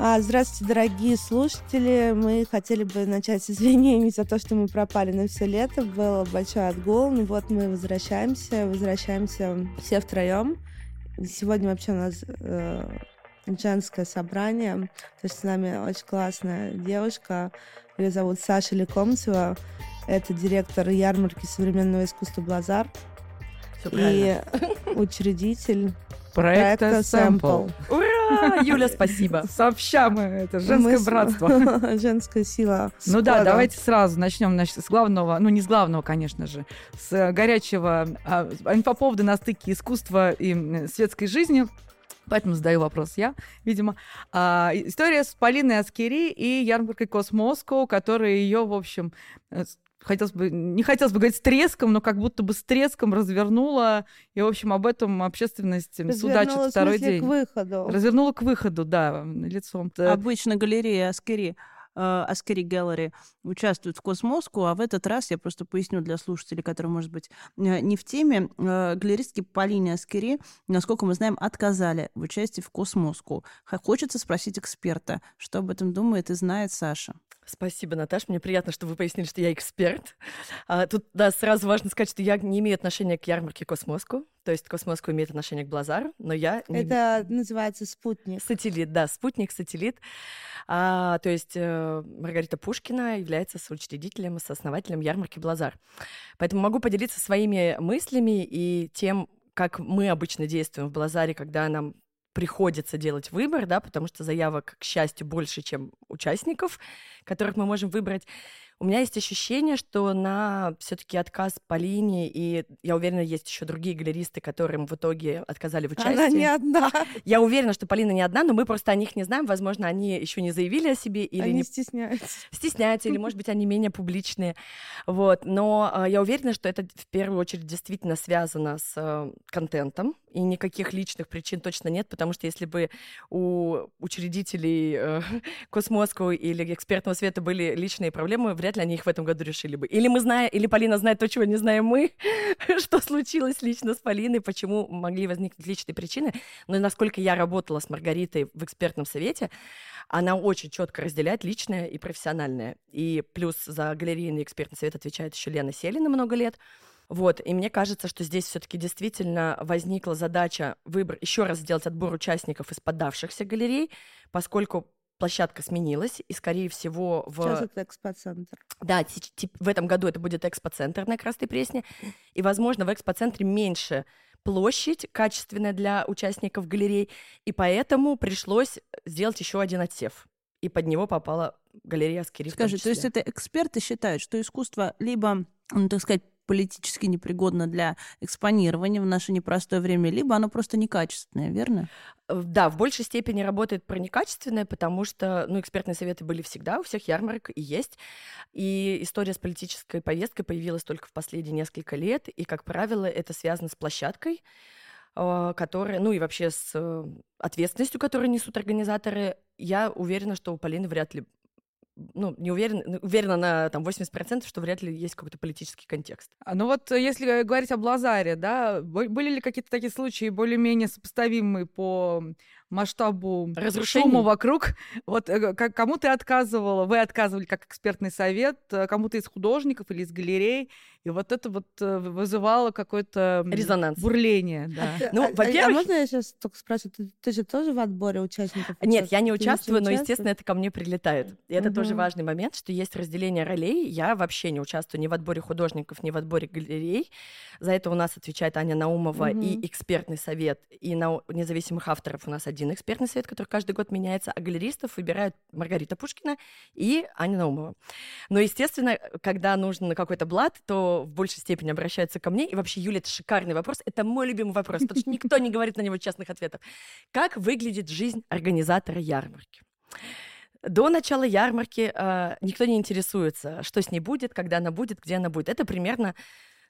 А, здравствуйте, дорогие слушатели. Мы хотели бы начать с извинений за то, что мы пропали на все лето. Был большой отгул. Ну вот мы возвращаемся. Возвращаемся все втроем. Сегодня вообще у нас э, женское собрание. То есть с нами очень классная девушка. Ее зовут Саша Лекомцева. Это директор ярмарки современного искусства «Блазар». и учредитель проекта Sample. Юля, спасибо. Сообща мы, это женское братство. Женская сила. Ну да, давайте сразу начнем значит, с главного, ну не с главного, конечно же, с горячего а, инфоповода на стыке искусства и светской жизни. Поэтому задаю вопрос я, видимо. А, история с Полиной Аскери и ярмаркой Космоско, которая ее, в общем, э, хотелось бы, не хотелось бы говорить с треском, но как будто бы с треском развернула, и, в общем, об этом общественность судачит второй день. к выходу. Развернула к выходу, да, лицом. Обычно галерея Аскери Askeri Gallery участвует в Cosmoscow, а в этот раз, я просто поясню для слушателей, которые, может быть, э, не в теме, э, галеристки Полине Аскери, насколько мы знаем, отказали в участии в Cosmoscow. Хочется спросить эксперта, что об этом думает и знает Саша. Спасибо, Наташа. Мне приятно, что вы пояснили, что я эксперт. А, тут, да, сразу важно сказать, что я не имею отношения к ярмарке Cosmoscow. То есть Cosmoscow имеет отношение к Блазару, но я... Не... Это называется спутник. Сателлит, да, спутник, сателлит. А, то есть э, Маргарита Пушкина является соучредителем и сооснователем ярмарки Блазар. Поэтому могу поделиться своими мыслями и тем, как мы обычно действуем в Блазаре, когда нам приходится делать выбор, да, потому что заявок, к счастью, больше, чем участников, которых мы можем выбрать. У меня есть ощущение, что на все-таки отказ Полине, и я уверена, есть еще другие галеристы, которым в итоге отказали в участии. Она не одна. Я уверена, что Полина не одна, но мы просто о них не знаем. Возможно, они еще не заявили о себе или они не стесняются. Стесняются, или, может быть, они менее публичные. Вот. Но э, я уверена, что это в первую очередь действительно связано с э, контентом, и никаких личных причин точно нет, потому что если бы у учредителей э, Космоску или экспертного света были личные проблемы, вряд ли они их в этом году решили бы. Или мы знаем, или Полина знает то, чего не знаем мы, что случилось лично с Полиной, почему могли возникнуть личные причины. Но насколько я работала с Маргаритой в экспертном совете, она очень четко разделяет личное и профессиональное. И плюс за галерейный экспертный совет отвечает еще Лена Селина много лет. Вот, и мне кажется, что здесь все-таки действительно возникла задача выбор, еще раз сделать отбор участников из поддавшихся галерей, поскольку площадка сменилась, и, скорее всего, в... Сейчас это экспоцентр. Да, в этом году это будет экспоцентр на Красной Пресне, и, возможно, в экспоцентре меньше площадь качественная для участников галерей, и поэтому пришлось сделать еще один отсев. И под него попала галерея Аскери. Скажи, то есть это эксперты считают, что искусство либо, ну, так сказать, политически непригодно для экспонирования в наше непростое время, либо оно просто некачественное, верно? Э, да, в большей степени работает про некачественное, потому что, ну, экспертные советы были всегда, у всех ярмарок и есть. И история с политической повесткой появилась только в последние несколько лет, и, как правило, это связано с площадкой, э, которая, ну и вообще с э, ответственностью, которую несут организаторы, я уверена, что у Полины вряд ли ну, не уверен, ну, уверена на там 80%, что вряд ли есть какой-то политический контекст. А, ну вот э, если говорить об Лазаре, да, были ли какие-то такие случаи более-менее сопоставимые по масштабу Разрушений. шума вокруг. Вот э, кому ты отказывала, вы отказывали как экспертный совет, э, кому-то из художников или из галерей, и вот это вот э, вызывало какое-то резонанс, бурление. Да. Ну, а, во-первых... а можно я сейчас только спрошу, ты, ты же тоже в отборе участников? Нет, я не участвую, но, естественно, это ко мне прилетает. И это угу. тоже важный момент, что есть разделение ролей. Я вообще не участвую ни в отборе художников, ни в отборе галерей. За это у нас отвечает Аня Наумова угу. и экспертный совет, и на независимых авторов у нас один один экспертный совет, который каждый год меняется, а галеристов выбирают Маргарита Пушкина и Аня Наумова. Но, естественно, когда нужен какой-то блат, то в большей степени обращаются ко мне. И вообще, Юля, это шикарный вопрос. Это мой любимый вопрос, потому что никто не говорит на него честных ответов. Как выглядит жизнь организатора ярмарки? До начала ярмарки э, никто не интересуется, что с ней будет, когда она будет, где она будет. Это примерно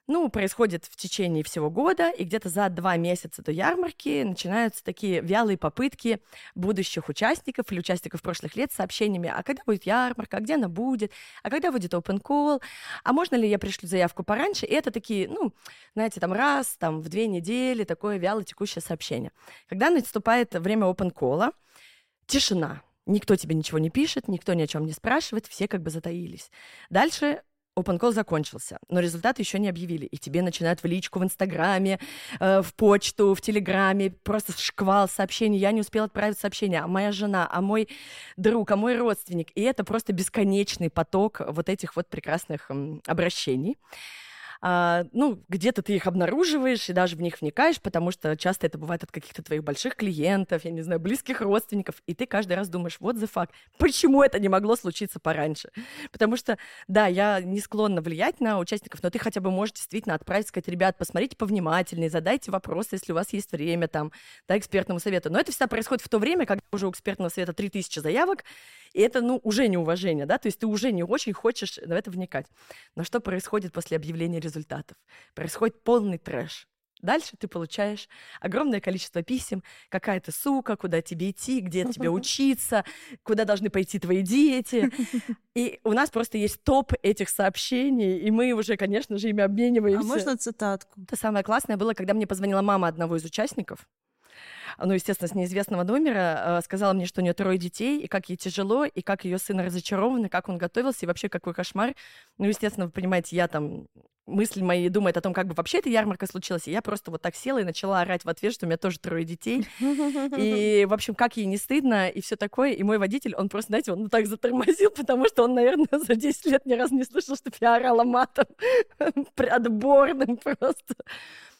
ну, происходит в течение всего года, и где-то за два месяца до ярмарки начинаются такие вялые попытки будущих участников или участников прошлых лет с сообщениями, а когда будет ярмарка, а где она будет, а когда будет open call, а можно ли я пришлю заявку пораньше? И это такие, ну, знаете, там раз, там в две недели такое вяло текущее сообщение. Когда наступает время open call, тишина, Никто тебе ничего не пишет, никто ни о чем не спрашивает, все как бы затаились. Дальше Open Call закончился, но результаты еще не объявили, и тебе начинают в личку в Инстаграме, э, в почту, в Телеграме, просто шквал сообщений, я не успела отправить сообщение, а моя жена, а мой друг, а мой родственник, и это просто бесконечный поток вот этих вот прекрасных м, обращений а, ну, где-то ты их обнаруживаешь и даже в них вникаешь, потому что часто это бывает от каких-то твоих больших клиентов, я не знаю, близких родственников, и ты каждый раз думаешь, вот the fuck, почему это не могло случиться пораньше? Потому что, да, я не склонна влиять на участников, но ты хотя бы можешь действительно отправить, сказать, ребят, посмотрите повнимательнее, задайте вопросы, если у вас есть время там, да, экспертному совету. Но это всегда происходит в то время, когда уже у экспертного совета 3000 заявок, и это, ну, уже неуважение, да, то есть ты уже не очень хочешь в это вникать. Но что происходит после объявления результатов? Происходит полный трэш. Дальше ты получаешь огромное количество писем, какая то сука, куда тебе идти, где тебе учиться, куда должны пойти твои дети. И у нас просто есть топ этих сообщений, и мы уже, конечно же, ими обмениваемся. А можно цитатку? Это самое классное было, когда мне позвонила мама одного из участников, ну, естественно, с неизвестного номера, э, сказала мне, что у нее трое детей, и как ей тяжело, и как ее сын разочарован, и как он готовился, и вообще какой кошмар. Ну, естественно, вы понимаете, я там мысли мои думают о том, как бы вообще эта ярмарка случилась. И я просто вот так села и начала орать в ответ, что у меня тоже трое детей. И, в общем, как ей не стыдно и все такое. И мой водитель, он просто, знаете, он так затормозил, потому что он, наверное, за 10 лет ни разу не слышал, что я орала матом отборным просто.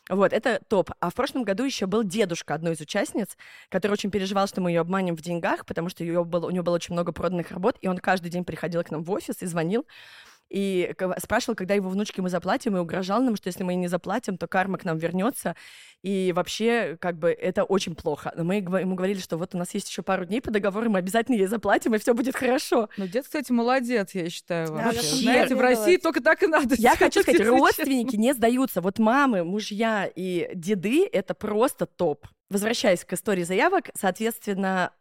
Вот, это топ. А в прошлом году еще был дедушка одной из участниц, который очень переживал, что мы ее обманем в деньгах, потому что ее было, у нее было очень много проданных работ, и он каждый день приходил к нам в офис и звонил и спрашивал, когда его внучке мы заплатим, и угрожал нам, что если мы не заплатим, то карма к нам вернется. И вообще, как бы, это очень плохо. Но мы ему говорили, что вот у нас есть еще пару дней по договору, мы обязательно ей заплатим, и все будет хорошо. Ну, дед, кстати, молодец, я считаю. Вообще. вообще. Знаете, в России только так и надо. Я хочу сказать, родственники не сдаются. Вот мамы, мужья и деды — это просто топ. Возвращаясь к истории заявок, соответственно,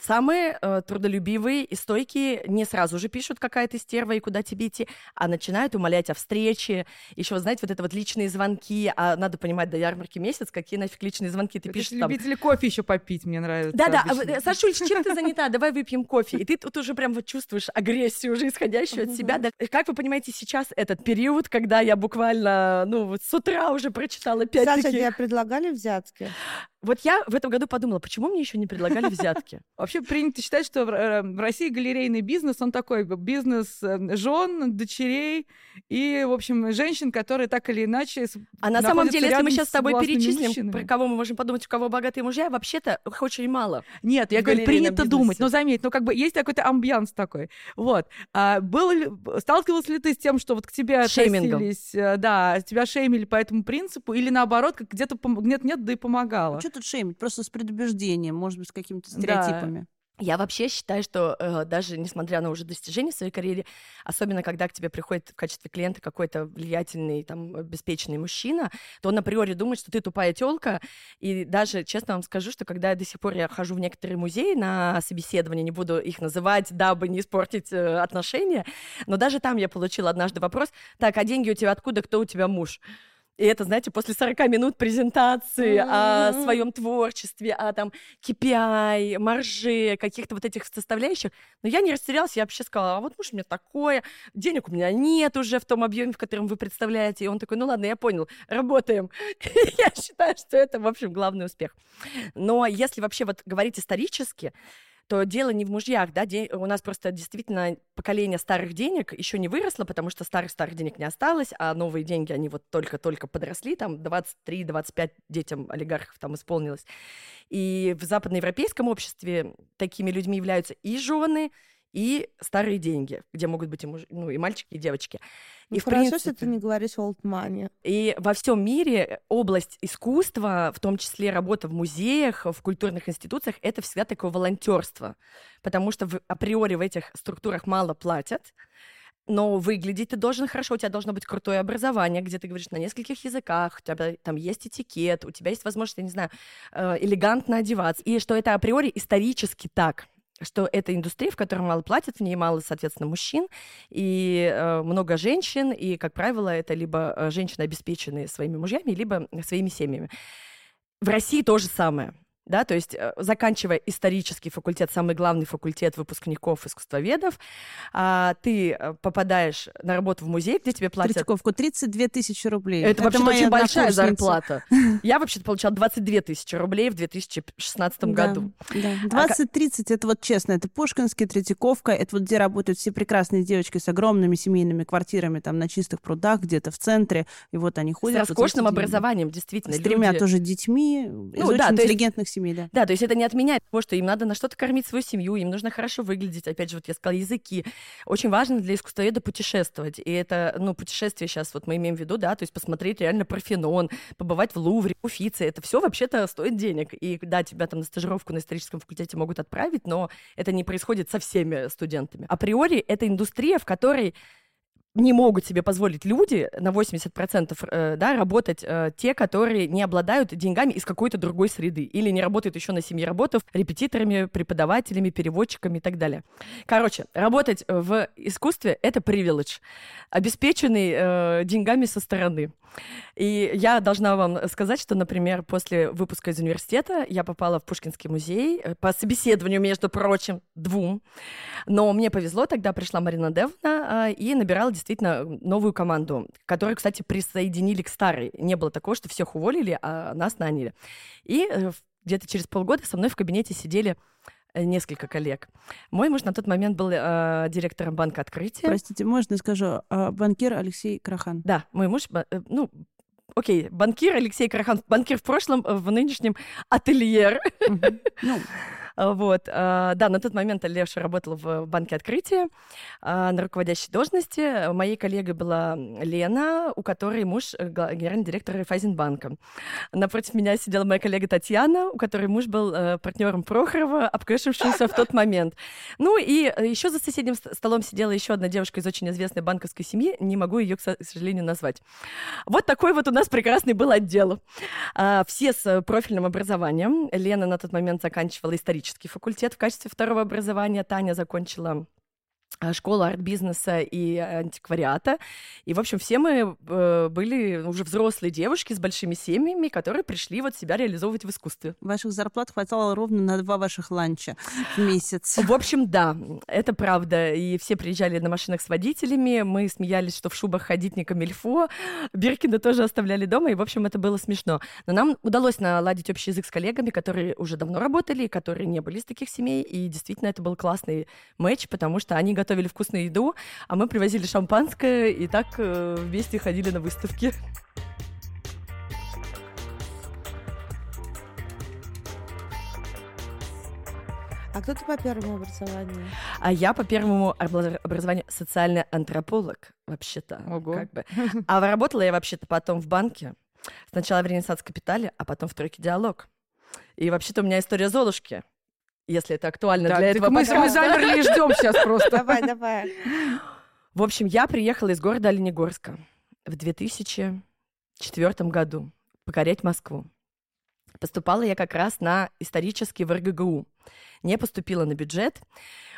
Самые э, трудолюбивые и стойкие не сразу же пишут, какая ты стерва и куда тебе идти, а начинают умолять о встрече. Еще, знаете, вот это вот личные звонки, а надо понимать, до ярмарки месяц, какие нафиг личные звонки ты пишешь там. Любители кофе еще попить, мне нравится. Да-да, а, Сашуль, чем ты занята? Давай выпьем кофе. И ты тут уже прям вот чувствуешь агрессию уже исходящую от себя. Да, как вы понимаете, сейчас этот период, когда я буквально, ну, вот с утра уже прочитала пять Саша, таких... тебе предлагали взятки? Вот я в этом году подумала, почему мне еще не предлагали взятки? Вообще принято считать, что э, в России галерейный бизнес, он такой бизнес э, жен, дочерей и, в общем, женщин, которые так или иначе А на самом деле, если мы сейчас с тобой перечислим, мужчинами. про кого мы можем подумать, у кого богатые мужья, вообще-то их очень мало. Нет, я говорю, принято бизнесе. думать, но заметь, ну как бы есть какой-то амбианс такой. Вот. А, был ли, сталкивался ли ты с тем, что вот к тебе относились, э, да, тебя шеймили по этому принципу, или наоборот, как где-то нет-нет, да и помогало? Что тут шеймить? Просто с предубеждением, может быть, с какими-то стереотипами. Да. Я вообще считаю, что э, даже несмотря на уже достижения в своей карьере, особенно когда к тебе приходит в качестве клиента какой-то влиятельный, там, обеспеченный мужчина, то он априори думает, что ты тупая телка. И даже, честно вам скажу, что когда я до сих пор я хожу в некоторые музеи на собеседование, не буду их называть, дабы не испортить э, отношения, но даже там я получила однажды вопрос, так, а деньги у тебя откуда, кто у тебя муж? И это, знаете, после 40 минут презентации mm-hmm. о своем творчестве, о там KPI, марже, каких-то вот этих составляющих. Но я не растерялась, я вообще сказала, а вот муж у меня такое, денег у меня нет уже в том объеме, в котором вы представляете. И он такой, ну ладно, я понял, работаем. я считаю, что это, в общем, главный успех. Но если вообще вот говорить исторически, то дело не в мужьях, да, де... у нас просто действительно поколение старых денег еще не выросло, потому что старых-старых денег не осталось, а новые деньги, они вот только-только подросли, там 23-25 детям олигархов там исполнилось. И в западноевропейском обществе такими людьми являются и жены, и старые деньги, где могут быть и, муж... ну, и мальчики, и девочки. Ну, и хорошо, принципе, что ты не говоришь old money. И во всем мире область искусства, в том числе работа в музеях, в культурных институциях, это всегда такое волонтерство, потому что в, априори в этих структурах мало платят, но выглядеть ты должен хорошо, у тебя должно быть крутое образование, где ты говоришь на нескольких языках, у тебя там есть этикет, у тебя есть возможность, я не знаю, э, элегантно одеваться, и что это априори исторически так что это индустрия, в которой мало платят, в ней мало, соответственно, мужчин, и э, много женщин, и, как правило, это либо э, женщины, обеспеченные своими мужьями, либо своими семьями. В России то же самое. Да, то есть э, заканчивая исторический факультет, самый главный факультет выпускников искусствоведов, а, ты э, попадаешь на работу в музей, где тебе платят... Третьяковку 32 тысячи рублей. Это, Это вообще очень большая зарплата. Я вообще-то получала 22 тысячи рублей в 2016 году. Да, 20-30, а это вот честно, это Пушкинский, Третьяковка, это вот где работают все прекрасные девочки с огромными семейными квартирами там на чистых прудах, где-то в центре, и вот они ходят. С роскошным образованием, действительно. С тремя тоже детьми, ну, из очень интеллигентных семей да. Да, то есть это не отменяет того, что им надо на что-то кормить свою семью, им нужно хорошо выглядеть. Опять же, вот я сказала, языки. Очень важно для искусствоведа путешествовать. И это, ну, путешествие сейчас вот мы имеем в виду, да, то есть посмотреть реально Парфенон, побывать в Лувре, Уфице. Это все вообще-то стоит денег. И да, тебя там на стажировку на историческом факультете могут отправить, но это не происходит со всеми студентами. Априори это индустрия, в которой не могут себе позволить люди на 80% э, да, работать э, те, которые не обладают деньгами из какой-то другой среды или не работают еще на семье работав репетиторами, преподавателями, переводчиками и так далее. Короче, работать в искусстве — это привилегь, обеспеченный э, деньгами со стороны. И я должна вам сказать, что, например, после выпуска из университета я попала в Пушкинский музей э, по собеседованию, между прочим, двум. Но мне повезло, тогда пришла Марина Девна а, и набирала действительно новую команду, которую, кстати, присоединили к старой. Не было такого, что всех уволили, а нас наняли. И э, где-то через полгода со мной в кабинете сидели несколько коллег. Мой муж на тот момент был э, директором банка открытия. Простите, можно скажу, э, банкир Алексей Крахан. Да, мой муж, э, ну, окей, банкир Алексей Крахан, банкир в прошлом, в нынешнем ательер. Ну, а, вот. А, да, на тот момент Леша работал в банке открытия а, на руководящей должности. Моей коллегой была Лена, у которой муж э, генеральный директор Райфайзенбанка. Напротив меня сидела моя коллега Татьяна, у которой муж был э, партнером Прохорова, обкэшившимся в тот момент. Ну и э, еще за соседним столом сидела еще одна девушка из очень известной банковской семьи, не могу ее, к сожалению, назвать. Вот такой вот у нас прекрасный был отдел. Все с профильным образованием. Лена на тот момент заканчивала исторический исторический факультет в качестве второго образования. Таня закончила школа арт-бизнеса и антиквариата. И, в общем, все мы э, были уже взрослые девушки с большими семьями, которые пришли вот себя реализовывать в искусстве. Ваших зарплат хватало ровно на два ваших ланча в месяц. В общем, да, это правда. И все приезжали на машинах с водителями, мы смеялись, что в шубах ходить не камильфо, Биркина тоже оставляли дома, и, в общем, это было смешно. Но нам удалось наладить общий язык с коллегами, которые уже давно работали, которые не были из таких семей, и действительно это был классный матч, потому что они готовили вкусную еду, а мы привозили шампанское и так э, вместе ходили на выставки. А кто ты по первому образованию? А я по первому образованию социальный антрополог, вообще-то. Ого. Как бы. А работала я вообще-то потом в банке. Сначала в Ренессанс Капитале, а потом в Тройке Диалог. И вообще-то у меня история Золушки если это актуально да, для этого мы, мы замерли и ждем сейчас просто. Давай, давай. В общем, я приехала из города Оленегорска в 2004 году покорять Москву. Поступала я как раз на исторический в РГГУ. Не поступила на бюджет,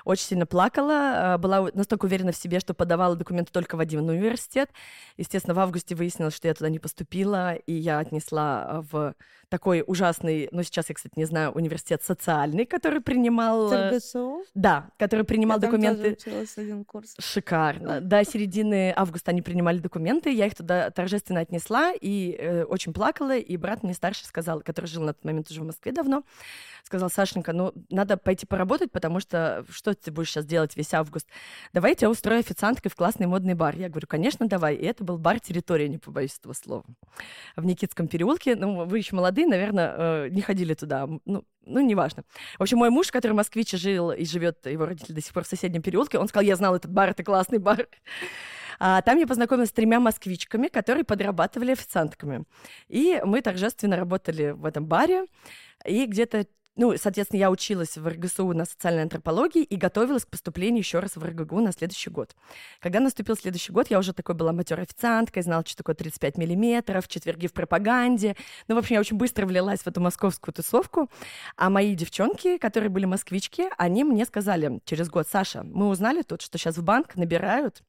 очень сильно плакала, а, была настолько уверена в себе, что подавала документы только в один университет. Естественно, в августе выяснилось, что я туда не поступила, и я отнесла а, в такой ужасный, ну, сейчас я, кстати, не знаю, университет социальный, который принимал... ТРГСУ? Да, который принимал я документы. Один курс. Шикарно. До середины августа они принимали документы, я их туда торжественно отнесла и э, очень плакала, и брат мне старший сказал, который жил на тот момент уже в Москве давно, сказал, Сашенька, ну, надо пойти поработать, потому что что ты будешь сейчас делать весь август? Давай я тебя устрою официанткой в классный модный бар. Я говорю, конечно, давай. И это был бар «Территория», не побоюсь этого слова. В Никитском переулке. Ну, вы еще молодые, наверное, э, не ходили туда. Ну, ну, неважно. В общем, мой муж, который в Москве жил и живет, его родители до сих пор в соседнем переулке, он сказал, я знал этот бар, это классный бар. А, там я познакомилась с тремя москвичками, которые подрабатывали официантками. И мы торжественно работали в этом баре. И где-то ну, соответственно, я училась в РГСУ на социальной антропологии и готовилась к поступлению еще раз в РГГУ на следующий год. Когда наступил следующий год, я уже такой была матерой официанткой, знала, что такое 35 миллиметров, четверги в пропаганде. Ну, в общем, я очень быстро влилась в эту московскую тусовку. А мои девчонки, которые были москвички, они мне сказали через год, Саша, мы узнали тут, что сейчас в банк набирают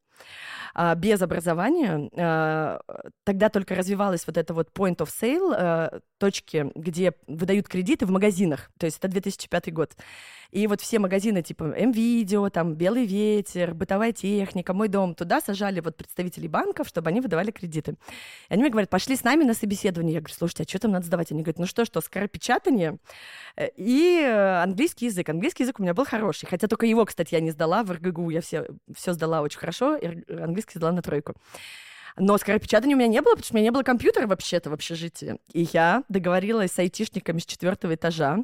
без образования. А, тогда только развивалась вот эта вот point of sale, а, точки, где выдают кредиты в магазинах. То есть это 2005 год. И вот все магазины типа М-Видео, там Белый ветер, бытовая техника, мой дом, туда сажали вот представителей банков, чтобы они выдавали кредиты. И они мне говорят, пошли с нами на собеседование. Я говорю, слушайте, а что там надо сдавать? Они говорят, ну что, что, скоропечатание э, и английский язык. Английский язык у меня был хороший, хотя только его, кстати, я не сдала в РГГУ, я все, все сдала очень хорошо, английский сдала на тройку. Но скоропечатания у меня не было, потому что у меня не было компьютера вообще-то в общежитии. И я договорилась с айтишниками с четвертого этажа,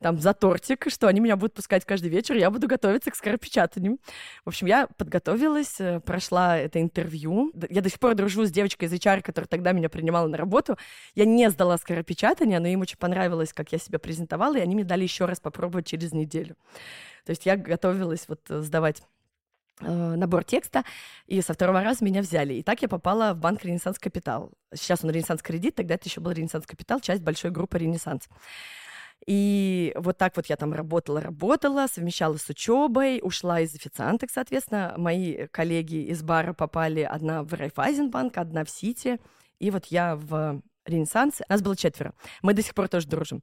там, за тортик, что они меня будут пускать каждый вечер, я буду готовиться к скоропечатанию. В общем, я подготовилась, э, прошла это интервью. Я до сих пор дружу с девочкой из HR, которая тогда меня принимала на работу. Я не сдала скоропечатание, но им очень понравилось, как я себя презентовала, и они мне дали еще раз попробовать через неделю. То есть я готовилась вот э, сдавать набор текста, и со второго раза меня взяли. И так я попала в банк «Ренессанс Капитал». Сейчас он «Ренессанс Кредит», тогда это еще был «Ренессанс Капитал», часть большой группы «Ренессанс». И вот так вот я там работала, работала, совмещала с учебой, ушла из официанток, соответственно. Мои коллеги из бара попали одна в Райфайзенбанк, одна в Сити. И вот я в Ренессанс. Нас было четверо. Мы до сих пор тоже дружим.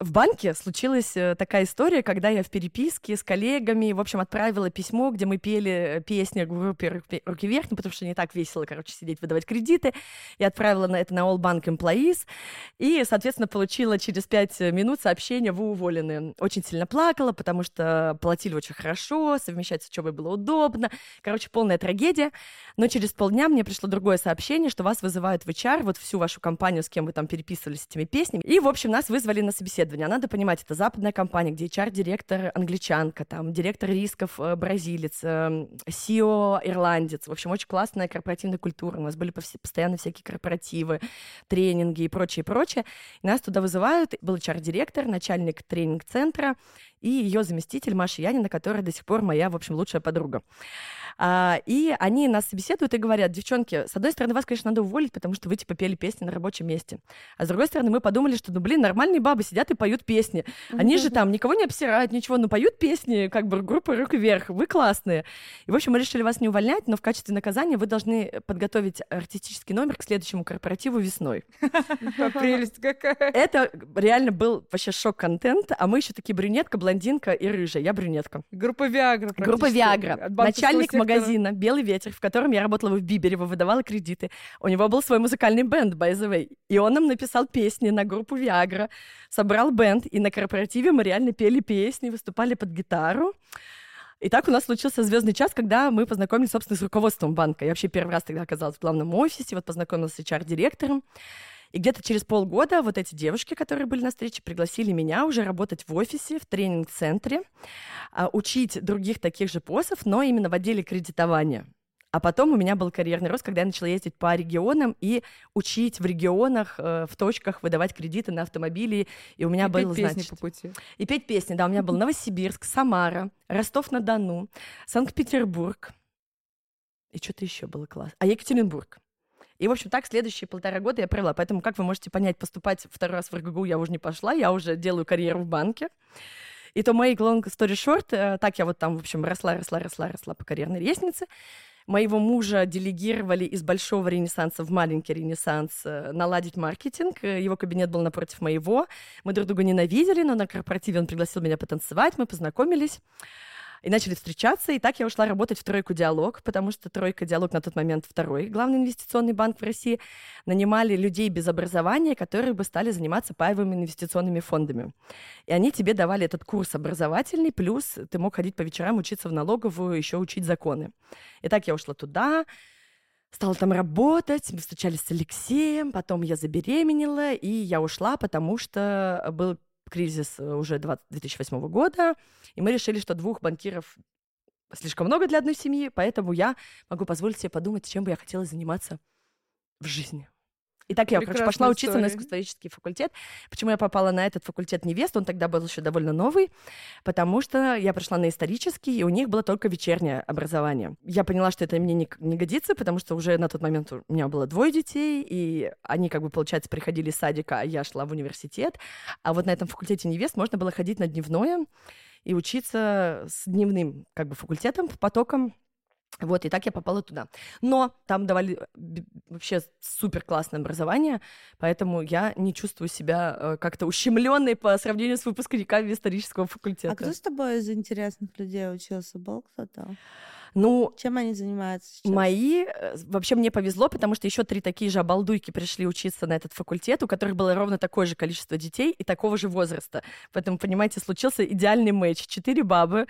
В банке случилась э, такая история, когда я в переписке с коллегами, в общем, отправила письмо, где мы пели э, песни группе «Руки вверх», ну, потому что не так весело, короче, сидеть, выдавать кредиты. Я отправила на это на All Bank Employees, и, соответственно, получила через пять минут сообщение «Вы уволены». Очень сильно плакала, потому что платили очень хорошо, совмещать с учебой было удобно. Короче, полная трагедия. Но через полдня мне пришло другое сообщение, что вас вызывают в HR, вот всю вашу компанию, с кем вы там переписывались этими песнями. И, в общем, нас вызвали на собеседование собеседования. Надо понимать, это западная компания, где HR-директор англичанка, там, директор рисков э, бразилец, э, CEO ирландец. В общем, очень классная корпоративная культура. У нас были постоянно всякие корпоративы, тренинги и прочее, прочее. И нас туда вызывают. Был HR-директор, начальник тренинг-центра и ее заместитель Маша Янина, которая до сих пор моя, в общем, лучшая подруга. А, и они нас собеседуют и говорят, девчонки, с одной стороны, вас, конечно, надо уволить, потому что вы, типа, пели песни на рабочем месте. А с другой стороны, мы подумали, что, ну, блин, нормальные бабы сидят и поют песни. Они же там никого не обсирают, ничего, но поют песни, как бы, группа «Руки вверх», вы классные. И, в общем, мы решили вас не увольнять, но в качестве наказания вы должны подготовить артистический номер к следующему корпоративу весной. Прелесть какая. Это реально был вообще шок-контент, а мы еще такие брюнетка, блондинка и рыжая. Я брюнетка. Группа Виагра. Группа Виагра. Начальник магазина «Белый ветер», в котором я работала в Биберево, выдавала кредиты. У него был свой музыкальный бенд, by the way. И он нам написал песни на группу «Виагра», собрал бенд, и на корпоративе мы реально пели песни, выступали под гитару. И так у нас случился звездный час, когда мы познакомились, собственно, с руководством банка. Я вообще первый раз тогда оказалась в главном офисе, вот познакомилась с HR-директором. И где-то через полгода вот эти девушки, которые были на встрече, пригласили меня уже работать в офисе, в тренинг-центре, а, учить других таких же посов, но именно в отделе кредитования. А потом у меня был карьерный рост, когда я начала ездить по регионам и учить в регионах, э, в точках выдавать кредиты на автомобили. И у меня и был, петь значит... по пути. И петь песни, да. У меня был Новосибирск, Самара, Ростов-на-Дону, Санкт-Петербург. И что-то еще было класс. А Екатеринбург. И, в общем, так следующие полтора года я провела. Поэтому, как вы можете понять, поступать второй раз в РГГУ я уже не пошла, я уже делаю карьеру в банке. И то make long story short, э, так я вот там, в общем, росла, росла, росла, росла по карьерной лестнице. Моего мужа делегировали из большого ренессанса в маленький ренессанс э, наладить маркетинг. Его кабинет был напротив моего. Мы друг друга ненавидели, но на корпоративе он пригласил меня потанцевать, мы познакомились и начали встречаться, и так я ушла работать в «Тройку Диалог», потому что «Тройка Диалог» на тот момент второй главный инвестиционный банк в России, нанимали людей без образования, которые бы стали заниматься паевыми инвестиционными фондами. И они тебе давали этот курс образовательный, плюс ты мог ходить по вечерам, учиться в налоговую, еще учить законы. И так я ушла туда, стала там работать, мы встречались с Алексеем, потом я забеременела, и я ушла, потому что был кризис э, уже 20, 2008 года, и мы решили, что двух банкиров слишком много для одной семьи, поэтому я могу позволить себе подумать, чем бы я хотела заниматься в жизни. И так я, Прекрасная короче, пошла учиться история. на искусствоведческий факультет. Почему я попала на этот факультет невест? Он тогда был еще довольно новый, потому что я пришла на исторический, и у них было только вечернее образование. Я поняла, что это мне не, не годится, потому что уже на тот момент у меня было двое детей, и они, как бы, получается, приходили из садика, а я шла в университет. А вот на этом факультете невест можно было ходить на дневное и учиться с дневным, как бы, факультетом, потоком Вот, и так я попала туда. Но там давали вообще супер классное образование, поэтому я не чувствую себя э, как-то ущемленной по сравнению с выпускниками исторического факультета. А кто с тобой из интересных людей учился? Был кто-то? Ну, чем они занимаются сейчас? Мои, э, вообще мне повезло, потому что еще три такие же обалдуйки пришли учиться на этот факультет, у которых было ровно такое же количество детей и такого же возраста. Поэтому, понимаете, случился идеальный матч. Четыре бабы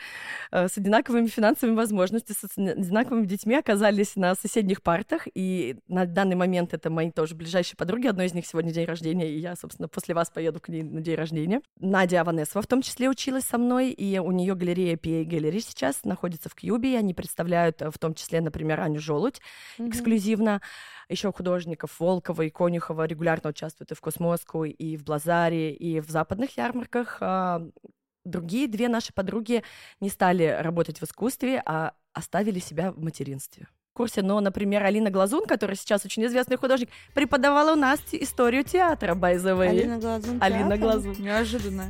э, с одинаковыми финансовыми возможностями, с одинаковыми детьми оказались на соседних партах, и на данный момент это мои тоже ближайшие подруги. Одной из них сегодня день рождения, и я, собственно, после вас поеду к ней на день рождения. Надя Аванесова в том числе училась со мной, и у нее галерея PA Gallery сейчас находится в Кьюбе, и они представляют представляют э, в том числе, например, Аню Желудь mm-hmm. эксклюзивно. Еще художников Волкова и Конюхова регулярно участвуют и в Космоску, и в Блазаре, и в западных ярмарках. А, другие две наши подруги не стали работать в искусстве, а оставили себя в материнстве курсе, но, например, Алина Глазун, которая сейчас очень известный художник, преподавала у нас историю театра, by the way. Алина Глазун. Алина Глазун. Неожиданно.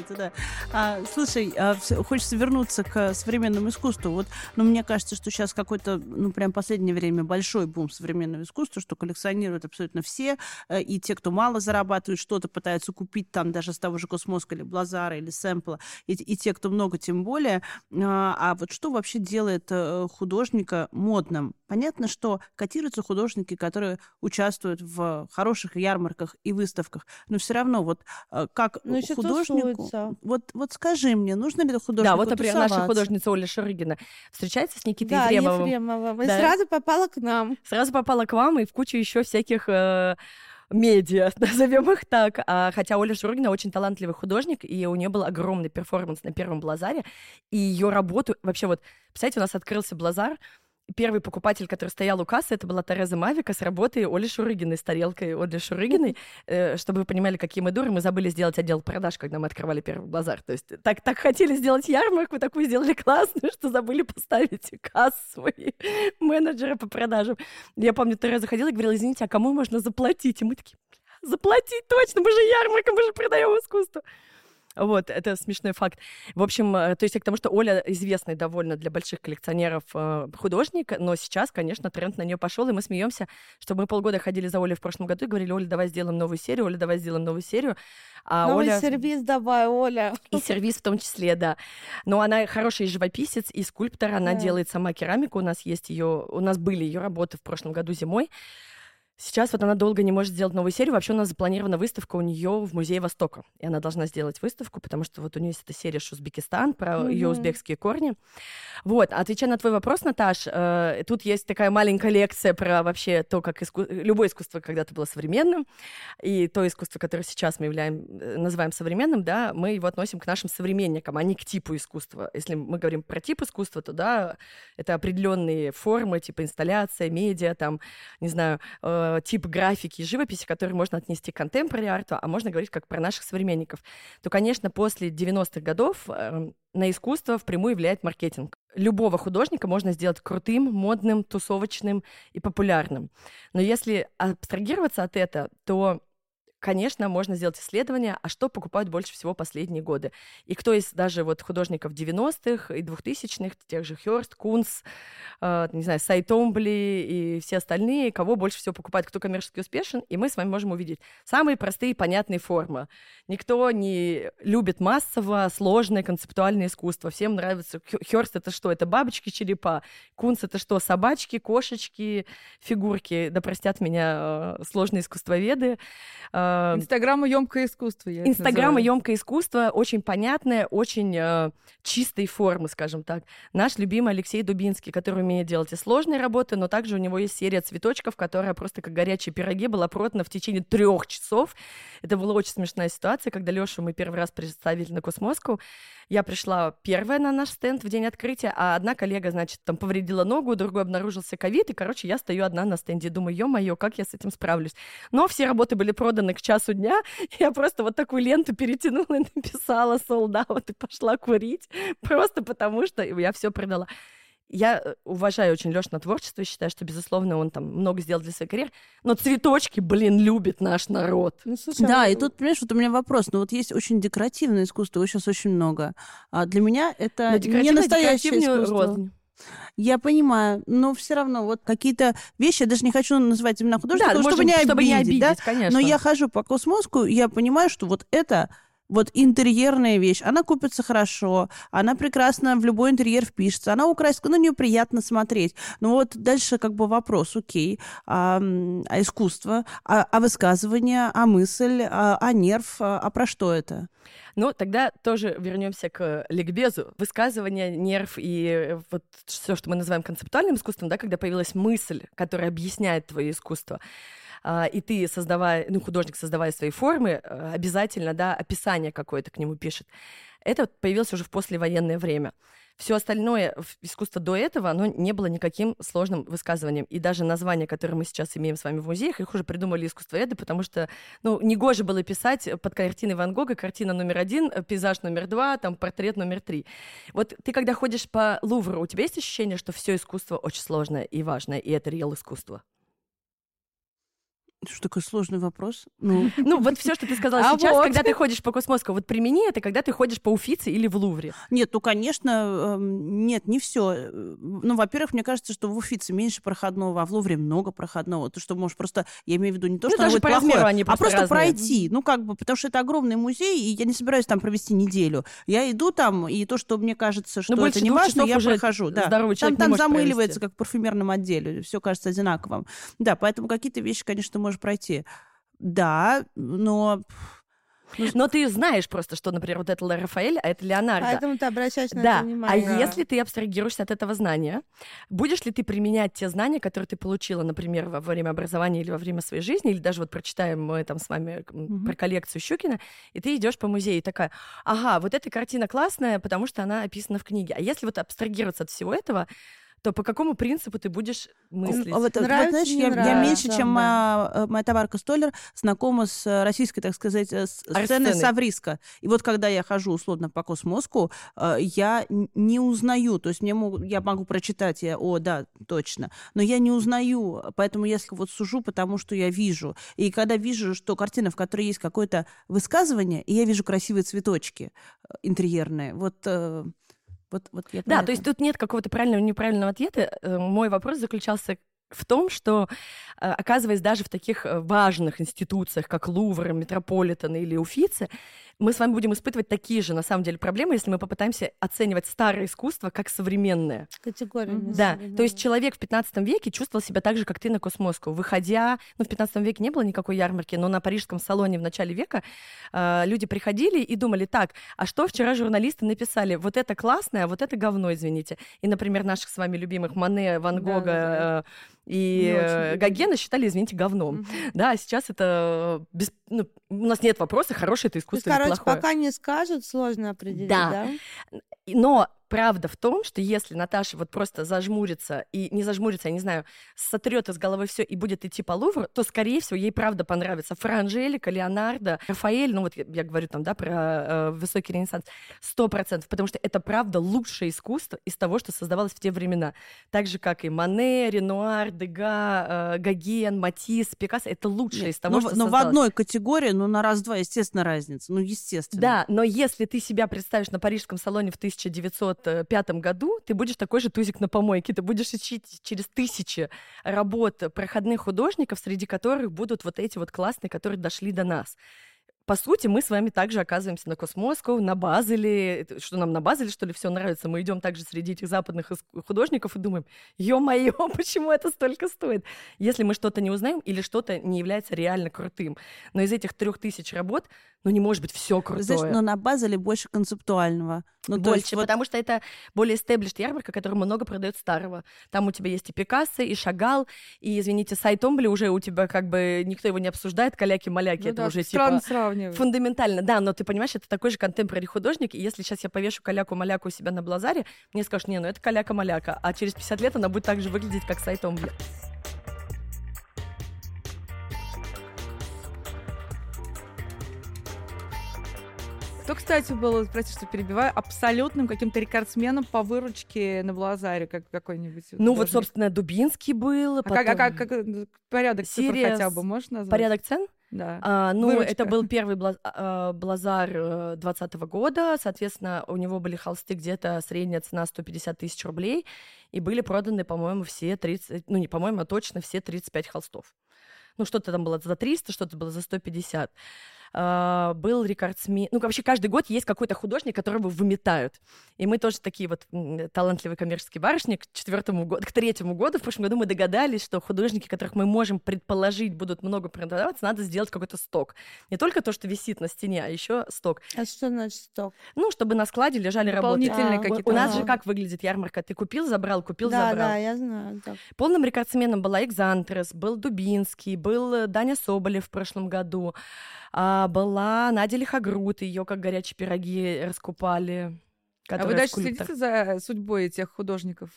Называется, да. А, слушай, а, хочется вернуться к современному искусству. Вот, ну, мне кажется, что сейчас какой-то, ну, прям последнее время большой бум современного искусства, что коллекционируют абсолютно все, э, и те, кто мало зарабатывают, что-то пытаются купить там даже с того же Космоска или Блазара или Сэмпла, и, и те, кто много, тем более. А, а вот что вообще делает э, художника модным? Понятно, что котируются художники, которые участвуют в хороших ярмарках и выставках, но все равно вот э, как ну, художнику тусуются. Вот, вот скажи мне, нужно ли художнику Да, вот, например, наша художница Оля Шурыгина встречается с Никитой да, Ефремовым. Ефремова. И да. сразу попала к нам. Сразу попала к вам и в кучу еще всяких... Э, медиа, назовем их так. А, хотя Оля Шургина очень талантливый художник, и у нее был огромный перформанс на первом Блазаре, и ее работу... Вообще вот, представляете, у нас открылся Блазар, первый покупатель, который стоял у кассы, это была Тереза Мавика с работой Оли Шурыгиной, с тарелкой Оли Шурыгиной. Э, чтобы вы понимали, какие мы дуры, мы забыли сделать отдел продаж, когда мы открывали первый базар. То есть так, так хотели сделать ярмарку, такую сделали классную, что забыли поставить кассу свои менеджеры по продажам. Я помню, Тереза ходила и говорила, извините, а кому можно заплатить? И мы такие, заплатить точно, мы же ярмарка, мы же продаем искусство. Вот, это смешной факт. В общем, э, то есть к тому, что Оля известный довольно для больших коллекционеров э, художник, но сейчас, конечно, тренд на нее пошел, и мы смеемся, что мы полгода ходили за Олей в прошлом году и говорили, Оля, давай сделаем новую серию, Оля, давай сделаем новую серию. А Новый Оля... сервис давай, Оля. И сервис в том числе, да. Но она хороший живописец и скульптор, она да. делает сама керамику, у нас есть ее, у нас были ее работы в прошлом году зимой. Сейчас вот она долго не может сделать новую серию. Вообще у нас запланирована выставка у нее в Музее Востока. И она должна сделать выставку, потому что вот у нее есть эта серия Шузбекистан про mm-hmm. ее узбекские корни. Вот, отвечая на твой вопрос, Наташ, э, тут есть такая маленькая лекция про вообще то, как иску... любое искусство когда-то было современным, и то искусство, которое сейчас мы являем, э, называем современным, да, мы его относим к нашим современникам, а не к типу искусства. Если мы говорим про тип искусства, то да, это определенные формы, типа инсталляция, медиа, там, не знаю, э, Э, тип графики и живописи, который можно отнести к contemporary арту, а можно говорить как про наших современников, то, конечно, после 90-х годов э, на искусство впрямую влияет маркетинг. Любого художника можно сделать крутым, модным, тусовочным и популярным. Но если абстрагироваться от этого, то конечно, можно сделать исследование, а что покупают больше всего последние годы. И кто из даже вот художников 90-х и 2000-х, тех же Хёрст, Кунс, э, не знаю, Сайтомбли и все остальные, кого больше всего покупают, кто коммерчески успешен, и мы с вами можем увидеть самые простые понятные формы. Никто не любит массово сложное концептуальное искусство. Всем нравится... Хёрст — это что? Это бабочки, черепа. Кунс — это что? Собачки, кошечки, фигурки. Да простят меня э, сложные искусствоведы. Э, Инстаграм емкое искусство. Инстаграм емкое искусство, очень понятное, очень э, чистой формы, скажем так. Наш любимый Алексей Дубинский, который умеет делать и сложные работы, но также у него есть серия цветочков, которая просто как горячие пироги была продана в течение трех часов. Это была очень смешная ситуация, когда Лешу мы первый раз представили на Космоску. Я пришла первая на наш стенд в день открытия, а одна коллега, значит, там повредила ногу, другой обнаружился ковид, и, короче, я стою одна на стенде, думаю, ё-моё, как я с этим справлюсь. Но все работы были проданы к часу дня, я просто вот такую ленту перетянула и написала sold out и пошла курить, просто потому что я все продала. Я э, уважаю очень Лёшина творчество, считаю, что, безусловно, он там много сделал для своей карьеры, но цветочки, блин, любит наш народ. Ну, слушай, да, и тут, понимаешь, вот у меня вопрос, ну вот есть очень декоративное искусство, его сейчас очень много, а для меня это не настоящее искусство. Рознь. Я понимаю, но все равно вот какие-то вещи, я даже не хочу называть имена художников, да, чтобы, не обидеть, чтобы не обидеть, да? конечно. Но я хожу по космоску, я понимаю, что вот это вот интерьерная вещь, она купится хорошо, она прекрасно в любой интерьер впишется, она украсит, ну, нее приятно смотреть. Но вот дальше как бы вопрос, окей, а, а искусство, а, а высказывание, а мысль, а, а нерв, а, а про что это? Ну, тогда тоже вернемся к ликбезу. Высказывание, нерв и вот все, что мы называем концептуальным искусством, да, когда появилась мысль, которая объясняет твое искусство. А, и ты, создавая, ну, художник, создавая свои формы, э, обязательно, да, описание какое-то к нему пишет. Это появилось уже в послевоенное время. Все остальное искусство до этого, оно не было никаким сложным высказыванием. И даже названия, которые мы сейчас имеем с вами в музеях, их уже придумали искусствоведы, потому что, ну, негоже было писать под картиной Ван Гога картина номер один, э, пейзаж номер два, там, портрет номер три. Вот ты, когда ходишь по Лувру, у тебя есть ощущение, что все искусство очень сложное и важное, и это реал искусство? Что такой сложный вопрос? Ну, ну вот все, что ты сказала а сейчас, вот. когда ты ходишь по Космоску, вот примени это, когда ты ходишь по Уфице или в Лувре. Нет, ну, конечно, эм, нет, не все. Ну, во-первых, мне кажется, что в Уфице меньше проходного, а в Лувре много проходного. То, что можешь просто, я имею в виду не то, ну, что даже по плохое, они а просто разные. пройти. Ну, как бы, потому что это огромный музей, и я не собираюсь там провести неделю. Я иду там, и то, что мне кажется, что это не важно, я прохожу. Да. Там, там замыливается, провести. как в парфюмерном отделе. Все кажется одинаковым. Да, поэтому какие-то вещи, конечно, можешь пройти. Да, но но ты знаешь просто, что, например, вот это Рафаэль, а это Леонардо. Поэтому ты обращаешь на да. это внимание. А если ты абстрагируешься от этого знания, будешь ли ты применять те знания, которые ты получила, например, во время образования или во время своей жизни, или даже вот прочитаем мы там с вами mm-hmm. про коллекцию Щукина, и ты идешь по музею и такая, ага, вот эта картина классная, потому что она описана в книге. А если вот абстрагироваться от всего этого, то по какому принципу ты будешь мыслить? Вот, нравится, вот знаешь, я, нравится, я меньше, чем да. моя, э, моя товарка Столер, знакома с э, российской, так сказать, э, сценой Савриска. И вот когда я хожу, условно, по Космоску, я не узнаю, то есть мне могут, я могу прочитать, я, о, да, точно, но я не узнаю, поэтому я вот сужу, потому что я вижу. И когда вижу, что картина, в которой есть какое-то высказывание, и я вижу красивые цветочки интерьерные, вот вот, вот я да, то есть тут нет какого-то правильного неправильного ответа. Э, мой вопрос заключался в том, что, э, оказываясь даже в таких э, важных институциях, как Лувр, Метрополитен или Уффици, мы с вами будем испытывать такие же, на самом деле, проблемы, если мы попытаемся оценивать старое искусство как современное. Категория. Mm-hmm. Да, то есть человек в 15 веке чувствовал себя так же, как ты на Cosmoscow. Выходя, ну, в 15 веке не было никакой ярмарки, но на парижском салоне в начале века э, люди приходили и думали, так, а что вчера журналисты написали? Вот это классное, а вот это говно, извините. И, например, наших с вами любимых Мане, Ван Гога, да, да, да. Э, и э, Гогена считали, извините, говном. Mm-hmm. Да, сейчас это без, ну, у нас нет вопроса, хорошее это искусство есть, короче, пока не скажут, сложно определить, да? да? Но правда в том, что если Наташа вот просто зажмурится и не зажмурится, я не знаю, сотрет из головы все и будет идти по Лувру, то, скорее всего, ей правда понравится Франжелика, Леонардо, Рафаэль, ну вот я, я говорю там, да, про э, высокий ренессанс, сто процентов, потому что это правда лучшее искусство из того, что создавалось в те времена. Так же, как и Мане, Ренуар, Дега, э, Гоген, Матисс, Пикассо, это лучшее Нет, из того, но, что Но создалось. в одной категории, ну на раз-два, естественно, разница, ну естественно. Да, но если ты себя представишь на парижском салоне в 1900 1905 году ты будешь такой же тузик на помойке, ты будешь учить через тысячи работ проходных художников, среди которых будут вот эти вот классные, которые дошли до нас по сути, мы с вами также оказываемся на Космоску, на Базеле. Что нам на Базеле, что ли, все нравится? Мы идем также среди этих западных художников и думаем, ё-моё, почему это столько стоит? Если мы что-то не узнаем или что-то не является реально крутым. Но из этих трех тысяч работ, ну, не может быть все крутое. Знаешь, но на Базеле больше концептуального. Ну, больше, вот... потому что это более established ярмарка, которая много продает старого. Там у тебя есть и Пикассо, и Шагал, и, извините, сайт Омбли уже у тебя как бы никто его не обсуждает, каляки-маляки, ну, это да, уже типа... Сравнивать. Фундаментально, да, но ты понимаешь, это такой же контемпорари художник, и если сейчас я повешу каляку-маляку у себя на Блазаре, мне скажут, не, ну это каляка-маляка, а через 50 лет она будет так же выглядеть, как сайт Омбли. Кто, кстати, был, прости, что перебиваю, абсолютным каким-то рекордсменом по выручке на Блазаре, как какой-нибудь? Ну, вот, собственно, Дубинский был. А потом... как, а как, как порядок Сирия... хотя бы можно назвать? Порядок цен? Да. А, ну, Выручка. это был первый а, Блазар 2020 э, года, соответственно, у него были холсты где-то средняя цена 150 тысяч рублей, и были проданы, по-моему, все 30, ну, не по-моему, а точно все 35 холстов. Ну, что-то там было за 300, что-то было за 150. Uh, был рекордсмен. Ну, вообще каждый год есть какой-то художник, которого выметают. И мы тоже такие вот талантливые коммерческие барышни к четвертому году, к третьему году, в прошлом году мы догадались, что художники, которых мы можем предположить будут много продаваться, надо сделать какой-то сток. Не только то, что висит на стене, а еще сток. А что значит сток? Ну, чтобы на складе лежали работы. Дополнительные а, какие-то. У нас же как выглядит ярмарка? Ты купил, забрал, купил, да, забрал. Да, я знаю. Так. Полным рекордсменом была Экзантрес, был Дубинский, был Даня Соболев в прошлом году. А, была Надя Лихогруд, ее как горячие пироги раскупали. А вы дальше скульптор. следите за судьбой тех художников,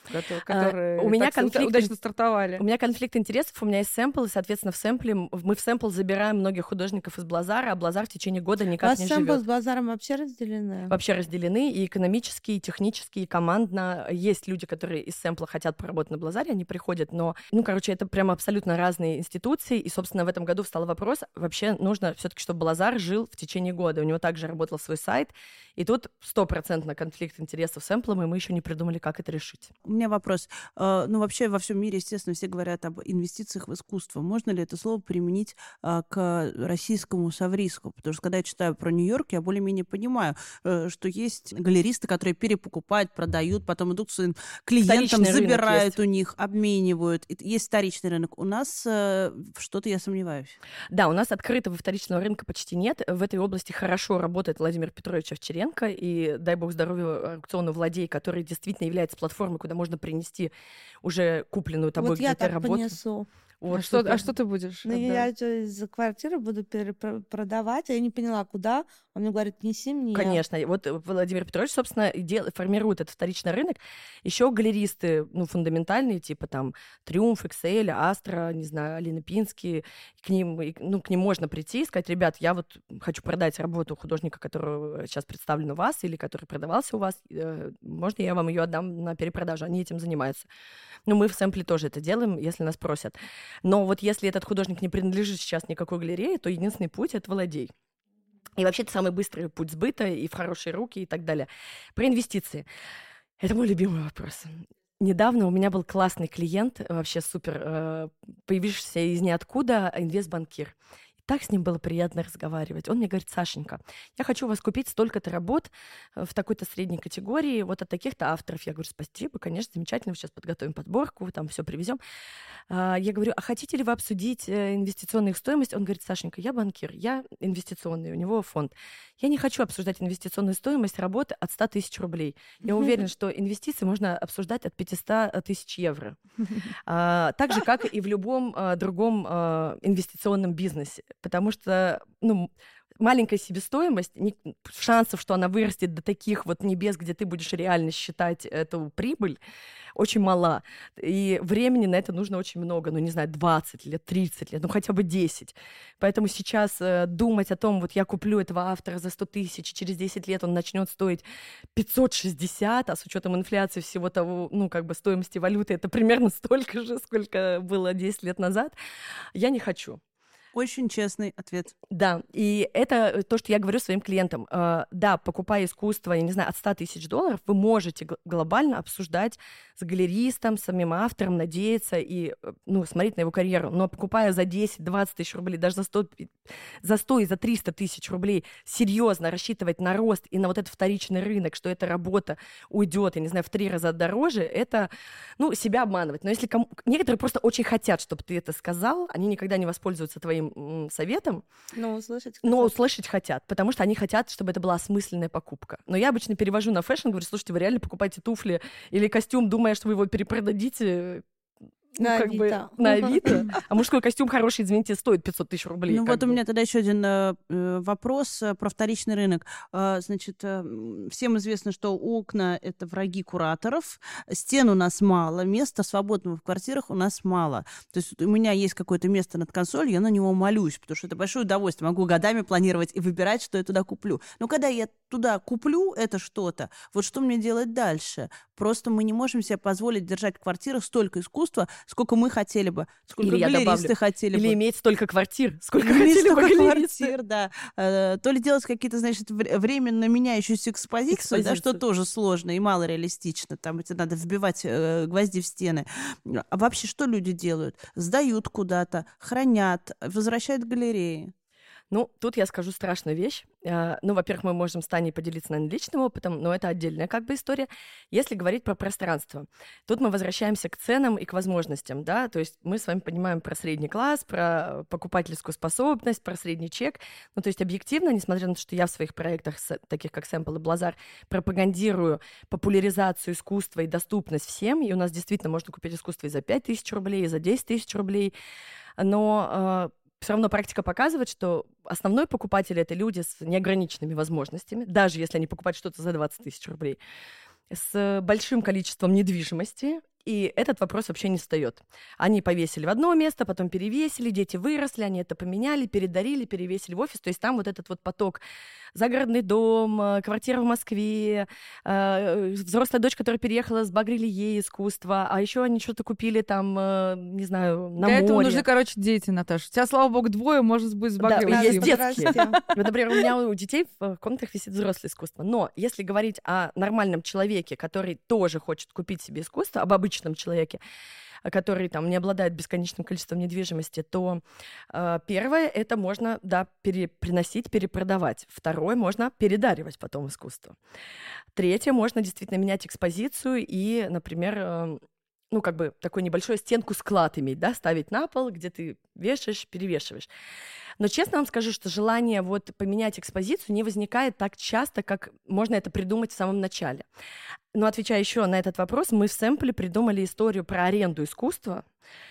которые, а, у меня конфликт, удачно стартовали? У меня конфликт интересов, у меня есть сэмпл, и, соответственно, в сэмпле мы в сэмпл забираем многих художников из Блазара, а Блазар в течение года никак а не живет. сэмпл с Блазаром вообще разделены? Вообще разделены, и экономически, и технически, и командно. Есть люди, которые из сэмпла хотят поработать на Блазаре, они приходят, но, ну, короче, это прямо абсолютно разные институции, и, собственно, в этом году встал вопрос, вообще нужно все таки чтобы Блазар жил в течение года. У него также работал свой сайт, и тут стопроцентно конфликт интересов с сэмплом, и мы еще не придумали, как это решить. У меня вопрос. А, ну, вообще во всем мире, естественно, все говорят об инвестициях в искусство. Можно ли это слово применить а, к российскому совриску? Потому что когда я читаю про Нью-Йорк, я более-менее понимаю, э, что есть галеристы, которые перепокупают, продают, потом идут к своим клиентам, забирают у них, обменивают. Есть вторичный рынок. У нас э, что-то я сомневаюсь. Да, у нас открытого вторичного рынка почти нет. В этой области хорошо работает Владимир Петрович Овчаренко, и дай бог здоровья аукциону владей, который действительно является платформой, куда можно принести уже купленную тобой вот где-то работу. Понесу. Вот, а, что, а что ты будешь? Ну, я из квартиры буду продавать, а я не поняла, куда. Он мне говорит, неси мне. Конечно. Вот Владимир Петрович, собственно, дел, формирует этот вторичный рынок. Еще галеристы, ну, фундаментальные, типа там Триумф, Excel, Астра, не знаю, Алина Пинский, к ним, ну, к ним можно прийти и сказать, ребят, я вот хочу продать работу художника, которую сейчас представлен у вас или который продавался у вас, э, можно я вам ее отдам на перепродажу? Они этим занимаются. Ну, мы в сэмпле тоже это делаем, если нас просят. Но вот если этот художник не принадлежит сейчас никакой галерее, то единственный путь — это владей. И вообще это самый быстрый путь сбыта и в хорошие руки и так далее. Про инвестиции. Это мой любимый вопрос. Недавно у меня был классный клиент, вообще супер, э, появившийся из ниоткуда инвестбанкир так с ним было приятно разговаривать. Он мне говорит, Сашенька, я хочу у вас купить столько-то работ э, в такой-то средней категории, вот от таких-то авторов. Я говорю, спасибо, конечно, замечательно, сейчас подготовим подборку, там все привезем. А, я говорю, а хотите ли вы обсудить э, инвестиционную стоимость? Он говорит, Сашенька, я банкир, я инвестиционный, у него фонд. Я не хочу обсуждать инвестиционную стоимость работы от 100 тысяч рублей. Я уверен, что инвестиции можно обсуждать от 500 тысяч евро. А, так же, как и в любом другом инвестиционном бизнесе потому что, ну, маленькая себестоимость, шансов, что она вырастет до таких вот небес, где ты будешь реально считать эту прибыль, очень мала. И времени на это нужно очень много, ну, не знаю, 20 лет, 30 лет, ну, хотя бы 10. Поэтому сейчас э, думать о том, вот я куплю этого автора за 100 тысяч, через 10 лет он начнет стоить 560, а с учетом инфляции всего того, ну, как бы стоимости валюты, это примерно столько же, сколько было 10 лет назад, я не хочу. Очень честный ответ. Да, и это то, что я говорю своим клиентам. Э, да, покупая искусство, я не знаю, от 100 тысяч долларов, вы можете глобально обсуждать с галеристом, с самим автором, надеяться и, э, ну, смотреть на его карьеру. Но покупая за 10-20 тысяч рублей, даже за 100, за 100 и за 300 тысяч рублей, серьезно рассчитывать на рост и на вот этот вторичный рынок, что эта работа уйдет, я не знаю, в три раза дороже, это, ну, себя обманывать. Но если кому... некоторые просто очень хотят, чтобы ты это сказал, они никогда не воспользуются твоим своим советом. Но услышать хотят. Но услышать хотят, потому что они хотят, чтобы это была осмысленная покупка. Но я обычно перевожу на fashion, говорю, слушайте, вы реально покупаете туфли или костюм, думая, что вы его перепродадите, ну, на как Авито. бы на Авито. А мужской костюм хороший, извините, стоит 500 тысяч рублей. Ну вот бы. у меня тогда еще один э, э вопрос э, про вторичный рынок. Э, значит, э, всем известно, что окна — это враги кураторов, стен у нас мало, места свободного в квартирах у нас мало. То есть у меня есть какое-то место над консолью, я на него молюсь, потому что это большое удовольствие. Могу годами планировать и выбирать, что я туда куплю. Но когда я туда куплю это что-то, вот что мне делать дальше? Просто мы не можем себе позволить держать в квартирах столько искусства, сколько мы хотели бы, сколько Или галеристы хотели Или бы. иметь столько квартир, сколько Или хотели бы столько галеристы. квартир, да. Э, То ли делать какие-то, значит, вре- временно меняющуюся экспозицию, да, что тоже сложно и мало реалистично. Там эти надо вбивать э, гвозди в стены. А вообще что люди делают? Сдают куда-то, хранят, возвращают в галереи. Ну, тут я скажу страшную вещь. А, Ну, во-первых, мы можем с Таней поделиться, наверное, личным опытом, но это отдельная как бы история. Если говорить про пространство, тут мы возвращаемся к ценам и к возможностям, да, то есть мы с вами понимаем про средний класс, про покупательскую способность, про средний чек. Ну, то есть объективно, несмотря на то, что я в своих проектах, таких как Сэмпл и Блазар, пропагандирую популяризацию искусства и доступность всем, и у нас действительно можно купить искусство и за 5 тысяч рублей, и за 10 тысяч рублей, но все равно практика показывает, что основной покупатель это люди с неограниченными возможностями, даже если они покупают что-то за 20 тысяч рублей, с большим количеством недвижимости, и этот вопрос вообще не встает. Они повесили в одно место, потом перевесили, дети выросли, они это поменяли, передарили, перевесили в офис. То есть там вот этот вот поток загородный дом, э, квартира в Москве, э, взрослая дочь, которая переехала, сбагрили ей искусство, а еще они что-то купили там, э, не знаю, на Для море. этого нужны, короче, дети, Наташа. У тебя, слава богу, двое, может быть, Да, сбагривать. есть детские. Вот, например, у меня у детей в комнатах висит взрослое искусство. Но если говорить о нормальном человеке, который тоже хочет купить себе искусство, об обычном человеке, а, который там не обладает бесконечным количеством недвижимости, то э, первое это можно да пере- приносить, перепродавать. Второе можно передаривать потом искусство. Третье можно действительно менять экспозицию и, например, э, ну, как бы такую небольшую стенку-склад иметь, да, ставить на пол, где ты вешаешь, перевешиваешь. Но честно вам скажу, что желание вот поменять экспозицию не возникает так часто, как можно это придумать в самом начале. Но отвечая еще на этот вопрос, мы в сэмпле придумали историю про аренду искусства,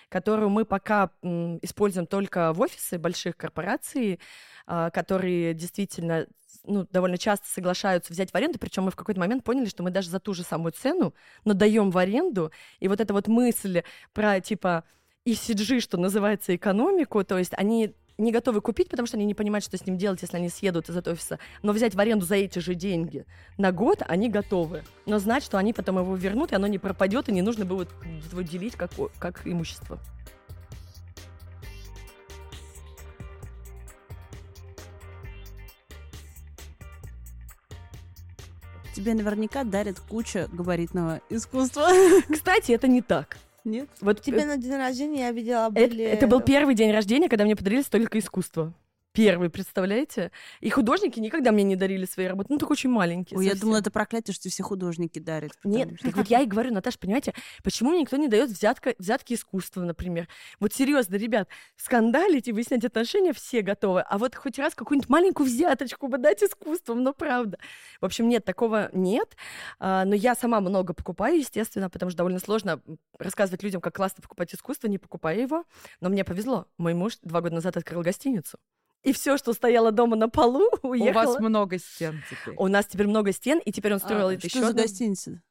которую мы пока используем только в офисы больших корпораций, а, которые действительно ну, довольно часто соглашаются взять в аренду, причем мы в какой-то момент поняли, что мы даже за ту же самую цену, но даем в аренду, и вот эта вот мысль про типа ECG, что называется, экономику, то есть они не готовы купить, потому что они не понимают, что с ним делать, если они съедут из этого офиса. Но взять в аренду за эти же деньги на год они готовы. Но знать, что они потом его вернут, и оно не пропадет, и не нужно будет его делить как, как имущество. Тебе наверняка дарят куча габаритного искусства. Кстати, это не так. Нет? Вот Тебе э, на день рождения я видела это, были... это был первый день рождения, когда мне подарили столько искусства. Первый, представляете? И художники никогда мне не дарили свои работы. Ну, только очень маленькие. Ой, я совсем. думала, это проклятие, что все художники дарят. Нет, что- так вот я и говорю, Наташа, понимаете, почему мне никто не дает взятка, взятки искусства, например? Вот серьезно, ребят, скандалить и выяснять отношения все готовы, а вот хоть раз какую-нибудь маленькую взяточку бы дать искусством, ну правда. В общем, нет, такого нет, А, но я сама много покупаю, естественно, потому что довольно сложно рассказывать людям, как классно покупать искусство, не покупая его, но мне повезло. Мой муж два года назад открыл гостиницу. И все, что стояло дома на полу, У уехало. вас много стен теперь. У нас теперь много стен, и теперь он строил А, это что еще за гостиница?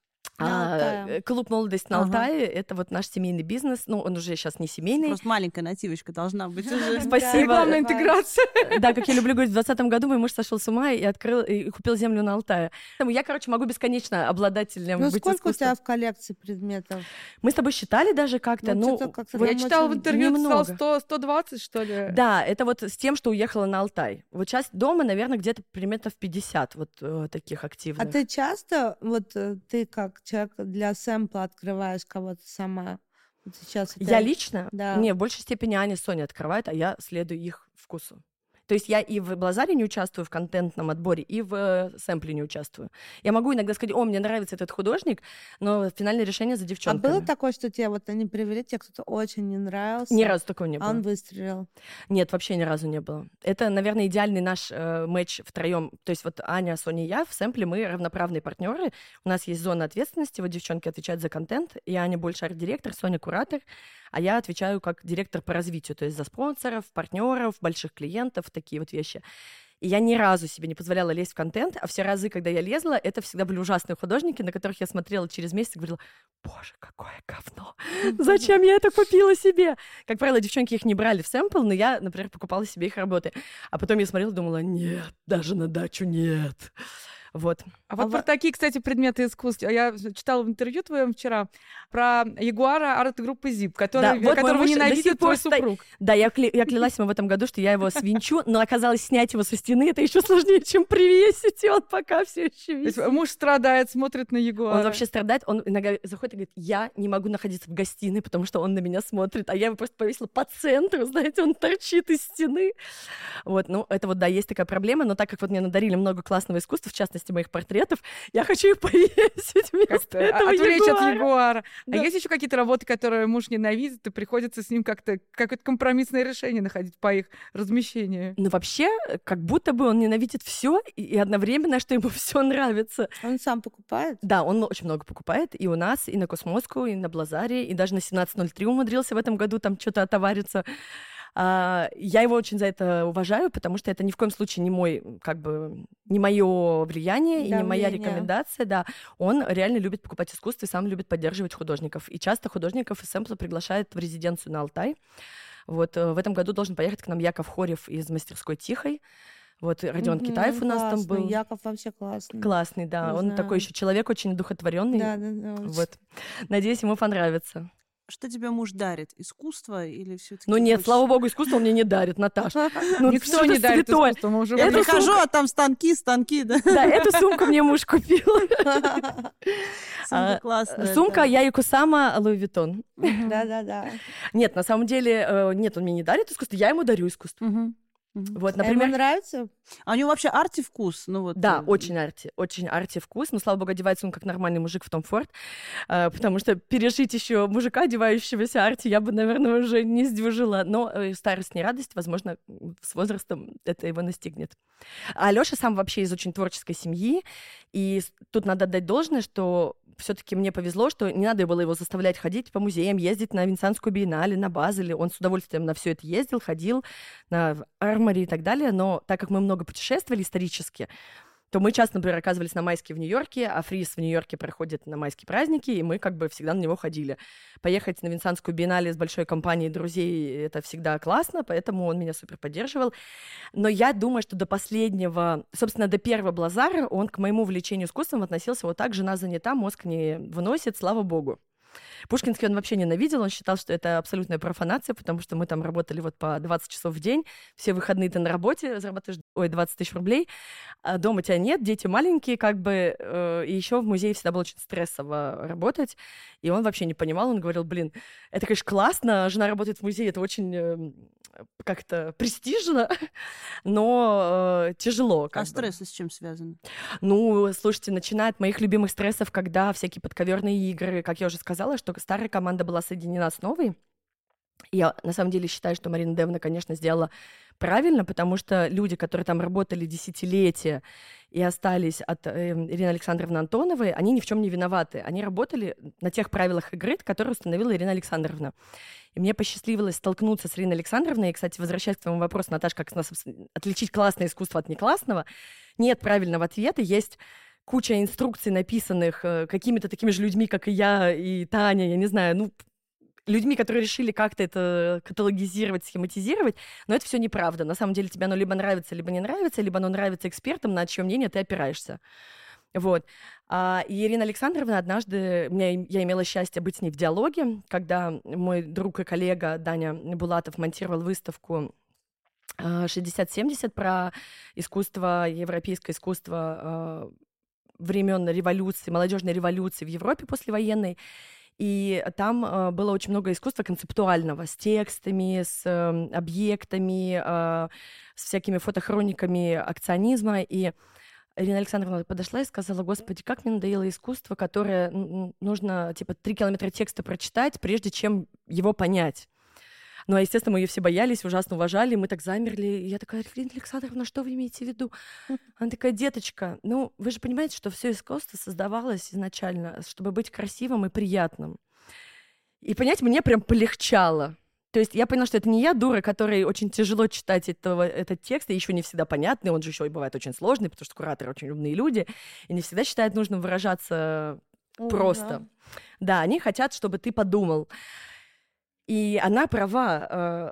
На а, Алтае. э, Клуб молодость на Ага. Алтае это вот наш семейный бизнес. Ну, он уже сейчас не семейный. Просто маленькая нативочка должна быть уже. Спасибо. Рекламная интеграция. Да, как я люблю говорить, в 2020 году мой муж сошел с ума и открыл и купил землю на Алтае. Поэтому я, короче, могу бесконечно обладателем Ну, быть сколько у тебя в коллекции предметов? Мы с тобой считали даже как-то, Ну, ну, вот Я читала в сказал немного. 100, 120, что ли? Да, это вот с тем, что уехала на Алтай. Вот часть дома, наверное, где-то примерно в 50 вот э, таких А активных. ты часто, вот э, ты как человек для сэмпла открываешь кого-то сама? Вот сейчас это- Я лично? Да. Не, в большей степени Аня с Соней открывает, а я следую их вкусу. То есть я и в Блазаре не участвую в контентном отборе, и в э, сэмпле не участвую. Я могу иногда сказать, о, мне нравится этот художник, но финальное решение за А девчонками. было такое, что тебе вот они привели, тебе кто-то очень не нравился? Ни разу такого не было. А он выстрелил. Нет, вообще ни разу не было. Это, наверное, идеальный наш э, матч втроем. То есть вот Аня, Соня и я в сэмпле мы равноправные партнеры. У нас есть зона ответственности. Вот девчонки отвечают за контент. И Аня больше арт-директор, Соня куратор. А я отвечаю как директор по развитию, то есть за спонсоров, партнеров, больших клиентов, такие вот вещи. И я ни разу себе не позволяла лезть в контент, а все разы, когда я лезла, это всегда были ужасные художники, на которых я смотрела через месяц и говорила, боже, какое говно, зачем я это купила себе? Как правило, девчонки их не брали в сэмпл, но я, например, покупала себе их работы. А потом я смотрела и думала, нет, даже на дачу нет. Вот. А вот а про такие, кстати, предметы искусства. Я читала в интервью твоем вчера про Ягуара арт-группы ЗИП, который, да, вот которого ненавидит твой супруг. Да, я, кля... я клялась ему в этом году, что я его свинчу, но оказалось снять его со стены, это еще сложнее, чем привесить, и он пока все еще висит. муж страдает, смотрит на Ягуара. Он вообще страдает, он иногда заходит и говорит, я не могу находиться в гостиной, потому что он на меня смотрит, а я его просто повесила по центру, знаете, он торчит из стены. Вот, ну, это вот, да, есть такая проблема, но так как вот мне надарили много классного искусства, в частности, моих портретов, я хочу их повесить вместо этого Отвлечь ягуара. от ягуара. А да. А есть еще какие-то работы, которые муж ненавидит, и приходится с ним как-то какое-то компромиссное решение находить по их размещению? Ну, вообще, как будто бы он ненавидит все и одновременно, что ему все нравится. Он сам покупает? Да, он очень много покупает и у нас, и на Космоску, и на Блазаре, и даже на 17.03 умудрился в этом году там что-то отовариться. А, я его очень за это уважаю, потому что это ни в коем случае не мой, как бы, не мое влияние и не моя рекомендация, да. Он реально любит покупать искусство и сам любит поддерживать художников. И часто художников из сэмпла приглашает в резиденцию на Алтай. Вот э, в этом году должен поехать к нам Яков Хорев из мастерской Тихой. Вот Родион mm-hmm, Китаев у нас классный. там был. Яков вообще классный. Классный, да. Не Он знаю. такой еще человек очень духотворенный. Да, да, да. Вот. Надеюсь, ему понравится. Что тебе муж дарит? Искусство или все таки Ну нет, хочешь... слава богу, искусство мне не дарит, Наташа. Ну, Никто не дарит искусство, мы уже... Я прихожу, а там станки, станки, да? Да, эту сумку мне муж купил. Сумка а, классная. Сумка Яёи Кусама Louis Vuitton. Да-да-да. Нет, на самом деле, э, нет, он мне не дарит искусство, я ему дарю искусство. Вот, например... А ему нравится? А у него вообще arty-вкус? Ну, вот... Да, э, очень арти, очень arty-вкус. Но, слава богу, одевается он как нормальный мужик в Tom Ford, э, потому что пережить еще мужика, одевающегося арти, я бы, наверное, уже не сдюжила. Но э, старость не радость, возможно, с возрастом это его настигнет. А Лёша сам вообще из очень творческой семьи, и тут надо отдать должное, что все-таки мне повезло, что не надо было его заставлять ходить по музеям, ездить на Венецианскую биеннале, на Базеле. Он с удовольствием на все это ездил, ходил на Армори и так далее. Но так как мы много путешествовали исторически, то мы часто, например, оказывались на майске в Нью-Йорке, а Фриз в Нью-Йорке проходит на майские праздники, и мы как бы всегда на него ходили. Поехать на Венецианскую биеннале с большой компанией друзей — это всегда классно, поэтому он меня супер поддерживал. Но я думаю, что до последнего, собственно, до первого Блазара он к моему увлечению искусством относился вот так, жена занята, мозг не выносит, слава богу. Пушкинский он вообще ненавидел, он считал, что это абсолютная профанация, потому что мы там работали вот по 20 часов в день, все выходные ты на работе, зарабатываешь, ой, 20 тысяч рублей, а дома тебя нет, дети маленькие, как бы, э, и еще в музее всегда было очень стрессово работать, и он вообще не понимал, он говорил, блин, это, конечно, классно, жена работает в музее, это очень э, как-то престижно, но э, тяжело. а бы. стрессы с чем связаны? Ну, слушайте, начиная от моих любимых стрессов, когда всякие подковерные игры, как я уже сказала, что старая команда была соединена с новой. Я на самом деле считаю, что Марина Девна, конечно, сделала правильно, потому что люди, которые там работали десятилетия и остались от э, Ирины Александровны Антоновой, они ни в чем не виноваты. Они работали на тех правилах игры, которые установила Ирина Александровна. И мне посчастливилось столкнуться с Ириной Александровной. И, кстати, возвращаясь к твоему вопросу, Наташа, как нас отличить классное искусство от неклассного, нет правильного ответа. Есть куча инструкций, написанных э, какими-то такими же людьми, как и я, и Таня, я не знаю, ну, людьми, которые решили как-то это каталогизировать, схематизировать, но это все неправда. На самом деле тебе оно либо нравится, либо не нравится, либо оно нравится экспертам, на чье мнение ты опираешься. Вот. А Ирина Александровна однажды, меня, я имела счастье быть с ней в диалоге, когда мой друг и коллега Даня Булатов монтировал выставку 60-70 а, про искусство, европейское искусство а, времен революции, молодежной революции в Европе послевоенной. И там э, было очень много искусства концептуального, с текстами, с э, объектами, э, с всякими фотохрониками акционизма. И Ирина Александровна подошла и сказала, господи, как мне надоело искусство, которое нужно, типа, три километра текста прочитать, прежде чем его понять. Ну, а, естественно, мы ее все боялись, ужасно уважали, мы так замерли. И я такая, Ирина Александровна, что вы имеете в виду? Она такая, деточка, ну, вы же понимаете, что все искусство создавалось изначально, чтобы быть красивым и приятным. И, понять, мне прям полегчало. То есть я поняла, что это не я, дура, которой очень тяжело читать этого, этот текст, и еще не всегда понятный, он же еще и бывает очень сложный, потому что кураторы очень умные люди, и не всегда считают нужным выражаться просто. Да, они хотят, чтобы ты подумал. И она права. Э,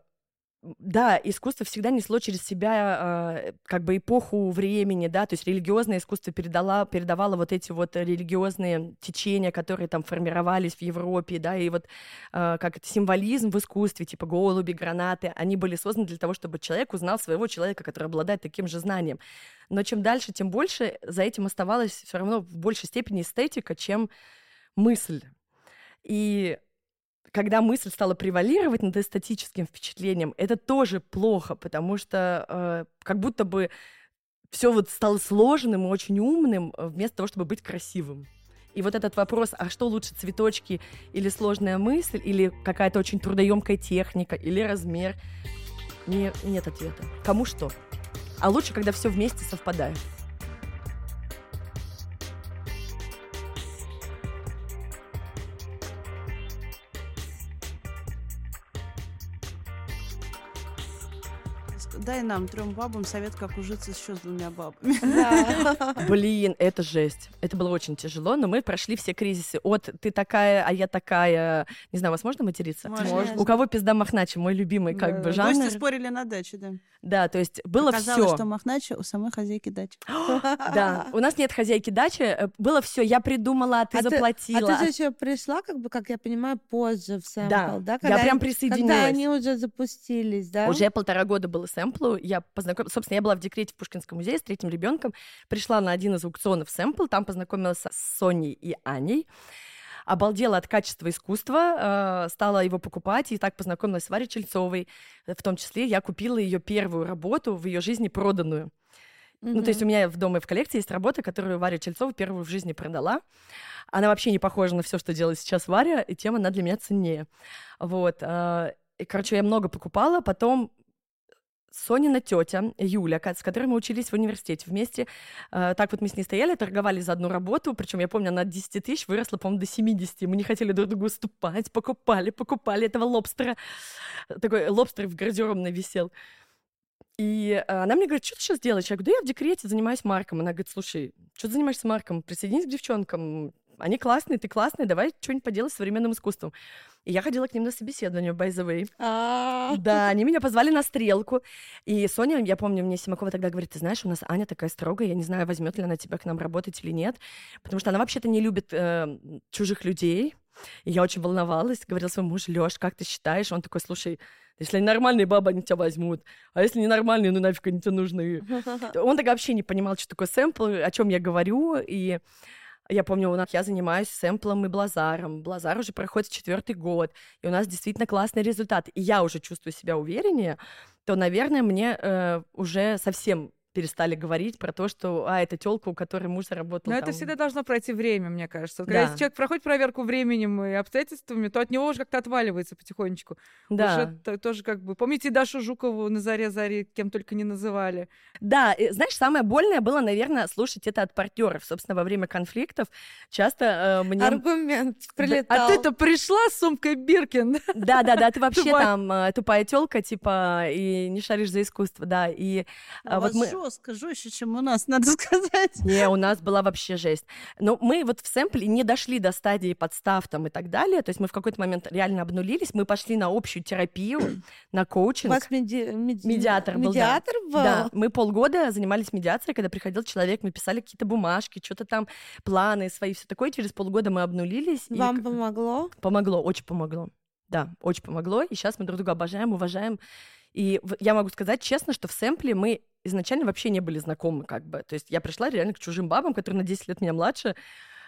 да, искусство всегда несло через себя э, как бы эпоху времени, да, то есть религиозное искусство передало, передавало вот эти вот религиозные течения, которые там формировались в Европе, да, и вот э, как это символизм в искусстве, типа голуби, гранаты, они были созданы для того, чтобы человек узнал своего человека, который обладает таким же знанием. Но чем дальше, тем больше за этим оставалось все равно в большей степени эстетика, чем мысль. И когда мысль стала превалировать над эстетическим впечатлением, это тоже плохо, потому что э, как будто бы все вот стало сложным и очень умным, э, вместо того, чтобы быть красивым. И вот этот вопрос, а что лучше, цветочки или сложная мысль, или какая-то очень трудоемкая техника, или размер, не, нет ответа. Кому что? А лучше, когда все вместе совпадает. Дай нам, трем бабам, совет, как ужиться еще с двумя бабами. Блин, это жесть. Это было очень тяжело, но мы прошли все кризисы. От ты такая, а я такая. Не знаю, вас можно материться? Можно. У кого пизда Махначи, мой любимый как бы жанр. Гости спорили на даче, да. Да, то есть было все. что Махначи у самой хозяйки дачи. Да, у нас нет хозяйки дачи. Э, было все. Я придумала, а ты а заплатила. А ты же еще пришла, как бы, как я понимаю, позже в сэмпл, да? Я прям присоединилась. Когда они уже запустились, да? Уже полтора года было сэмплу. Я познакомилась, собственно, я была в декрете в Пушкинском музее с третьим ребенком. Пришла на один из аукционов сэмпл, там познакомилась с Соней и Аней обалдела от качества искусства, э, стала его покупать, и так познакомилась с Варей Чельцовой. В том числе я купила ее первую работу в ее жизни проданную. Mm-hmm. Ну, то есть у меня в доме в коллекции есть работа, которую Варя Чельцова первую в жизни продала. Она вообще не похожа на все, что делает сейчас Варя, и тем она для меня ценнее. Вот. Э, и, короче, я много покупала, потом Сонина тетя Юля, с которой мы учились в университете вместе. Э, так вот мы с ней стояли, торговали за одну работу, причем я помню, она от 10 тысяч выросла, по-моему, до 70. Мы не хотели друг другу уступать, покупали, покупали этого лобстера. Такой лобстер в гардеробной висел. И э, она мне говорит, что ты сейчас делаешь? Я говорю, да я в декрете занимаюсь марком. Она говорит, слушай, что ты занимаешься марком? Присоединись к девчонкам, они классные, ты классная, давай что-нибудь поделать с современным искусством. И я ходила к ним на собеседование, by the way. А. Да, они меня позвали на стрелку. И Соня, я помню, мне Симакова тогда говорит, ты знаешь, у нас Аня такая строгая, я не знаю, возьмет ли она тебя к нам работать или нет, потому что она вообще-то не любит э, чужих людей. И я очень волновалась, говорила своему мужу, Лёш, как ты считаешь? Он такой, слушай, если они нормальные бабы, они тебя возьмут. А если ненормальные, ну нафиг они тебе нужны. Он тогда вообще не понимал, что такое сэмпл, о чем я говорю. И я помню, у нас я занимаюсь сэмплом и блазаром. Блазар уже проходит четвертый год, и у нас действительно классный результат. И я уже чувствую себя увереннее, то, наверное, мне э, уже совсем перестали говорить про то, что, а, это тёлка, у которой муж заработал. Но там... это всегда должно пройти время, мне кажется. Когда да. человек проходит проверку временем и обстоятельствами, то от него уже как-то отваливается потихонечку. Да. Уже тоже как бы... Помните Дашу Жукову на заре заре, кем только не называли? Да, и, знаешь, самое больное было, наверное, слушать это от партнеров. Собственно, во время конфликтов часто э, мне... Аргумент прилетал. А ты-то пришла с сумкой Биркин? Да-да-да, ты вообще там э, тупая тёлка, типа, и не шаришь за искусство, да. И а вот мы жестко, жестче, чем у нас, надо сказать. Не, у нас была вообще жесть. Но мы вот в сэмпле не дошли до стадии подстав там и так далее. То есть мы в какой-то момент реально обнулились. Мы пошли на общую терапию, на коучинг. У вас меди... меди... медиатор был. Медиатор да. был? Да. Мы полгода занимались медиацией, когда приходил человек, мы писали какие-то бумажки, что-то там, планы свои, все такое. Через полгода мы обнулились. Вам и... помогло? Помогло, очень помогло. Да, очень помогло. И сейчас мы друг друга обожаем, уважаем. И я могу сказать честно, что в сэмпле мы изначально вообще не были знакомы, как бы. То есть я пришла реально к чужим бабам, которые на 10 лет меня младше,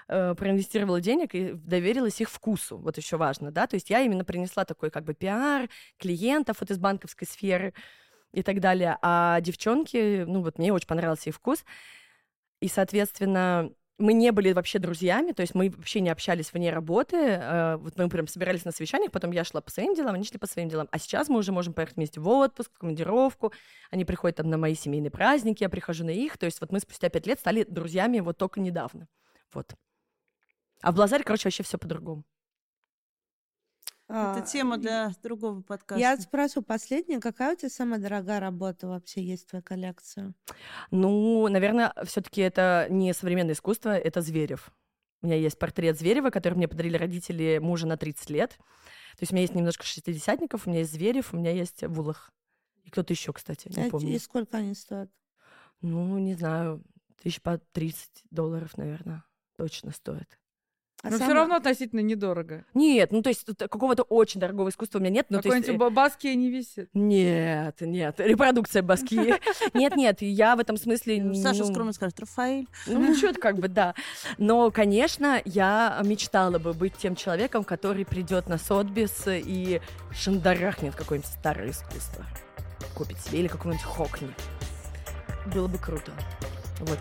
э, проинвестировала денег и доверилась их вкусу. Вот еще важно, да. То есть я именно принесла такой как бы пиар клиентов вот из банковской сферы и так далее. А девчонки, ну вот мне очень понравился их вкус. И, соответственно, мы не были вообще друзьями, то есть мы вообще не общались вне работы. Э, вот мы прям собирались на совещаниях, потом я шла по своим делам, они шли по своим делам. А сейчас мы уже можем поехать вместе в отпуск, в командировку. Они приходят там на мои семейные праздники, я прихожу на их. То есть вот мы спустя пять лет стали друзьями вот только недавно. Вот. А в Блазаре, короче, вообще все по-другому. Это а, тема для другого подкаста. Я спрошу последнее, какая у тебя самая дорогая работа вообще есть в твоей коллекции? Ну, наверное, все-таки это не современное искусство, это Зверев. У меня есть портрет Зверева, который мне подарили родители мужа на 30 лет. То есть у меня есть немножко шестидесятников, у меня есть Зверев, у меня есть Вулах. И кто-то еще, кстати, не а помню. И сколько они стоят? Ну, не знаю, тысяч по 30 долларов, наверное, точно стоит. А но сама... все равно относительно недорого. Нет, ну то есть какого-то очень дорогого искусства у меня нет. Ну, Какой-нибудь есть... Э, баски не висит? Нет, нет, репродукция баски. Нет, нет, я в этом смысле... Ну, Саша скромно скажет, Рафаэль. Ну, что-то как бы, да. Но, конечно, я мечтала бы быть тем человеком, который придет на Сотбис и шандарахнет какое-нибудь старое искусство. Купит себе или какой-нибудь хокни. Было бы круто. Вот.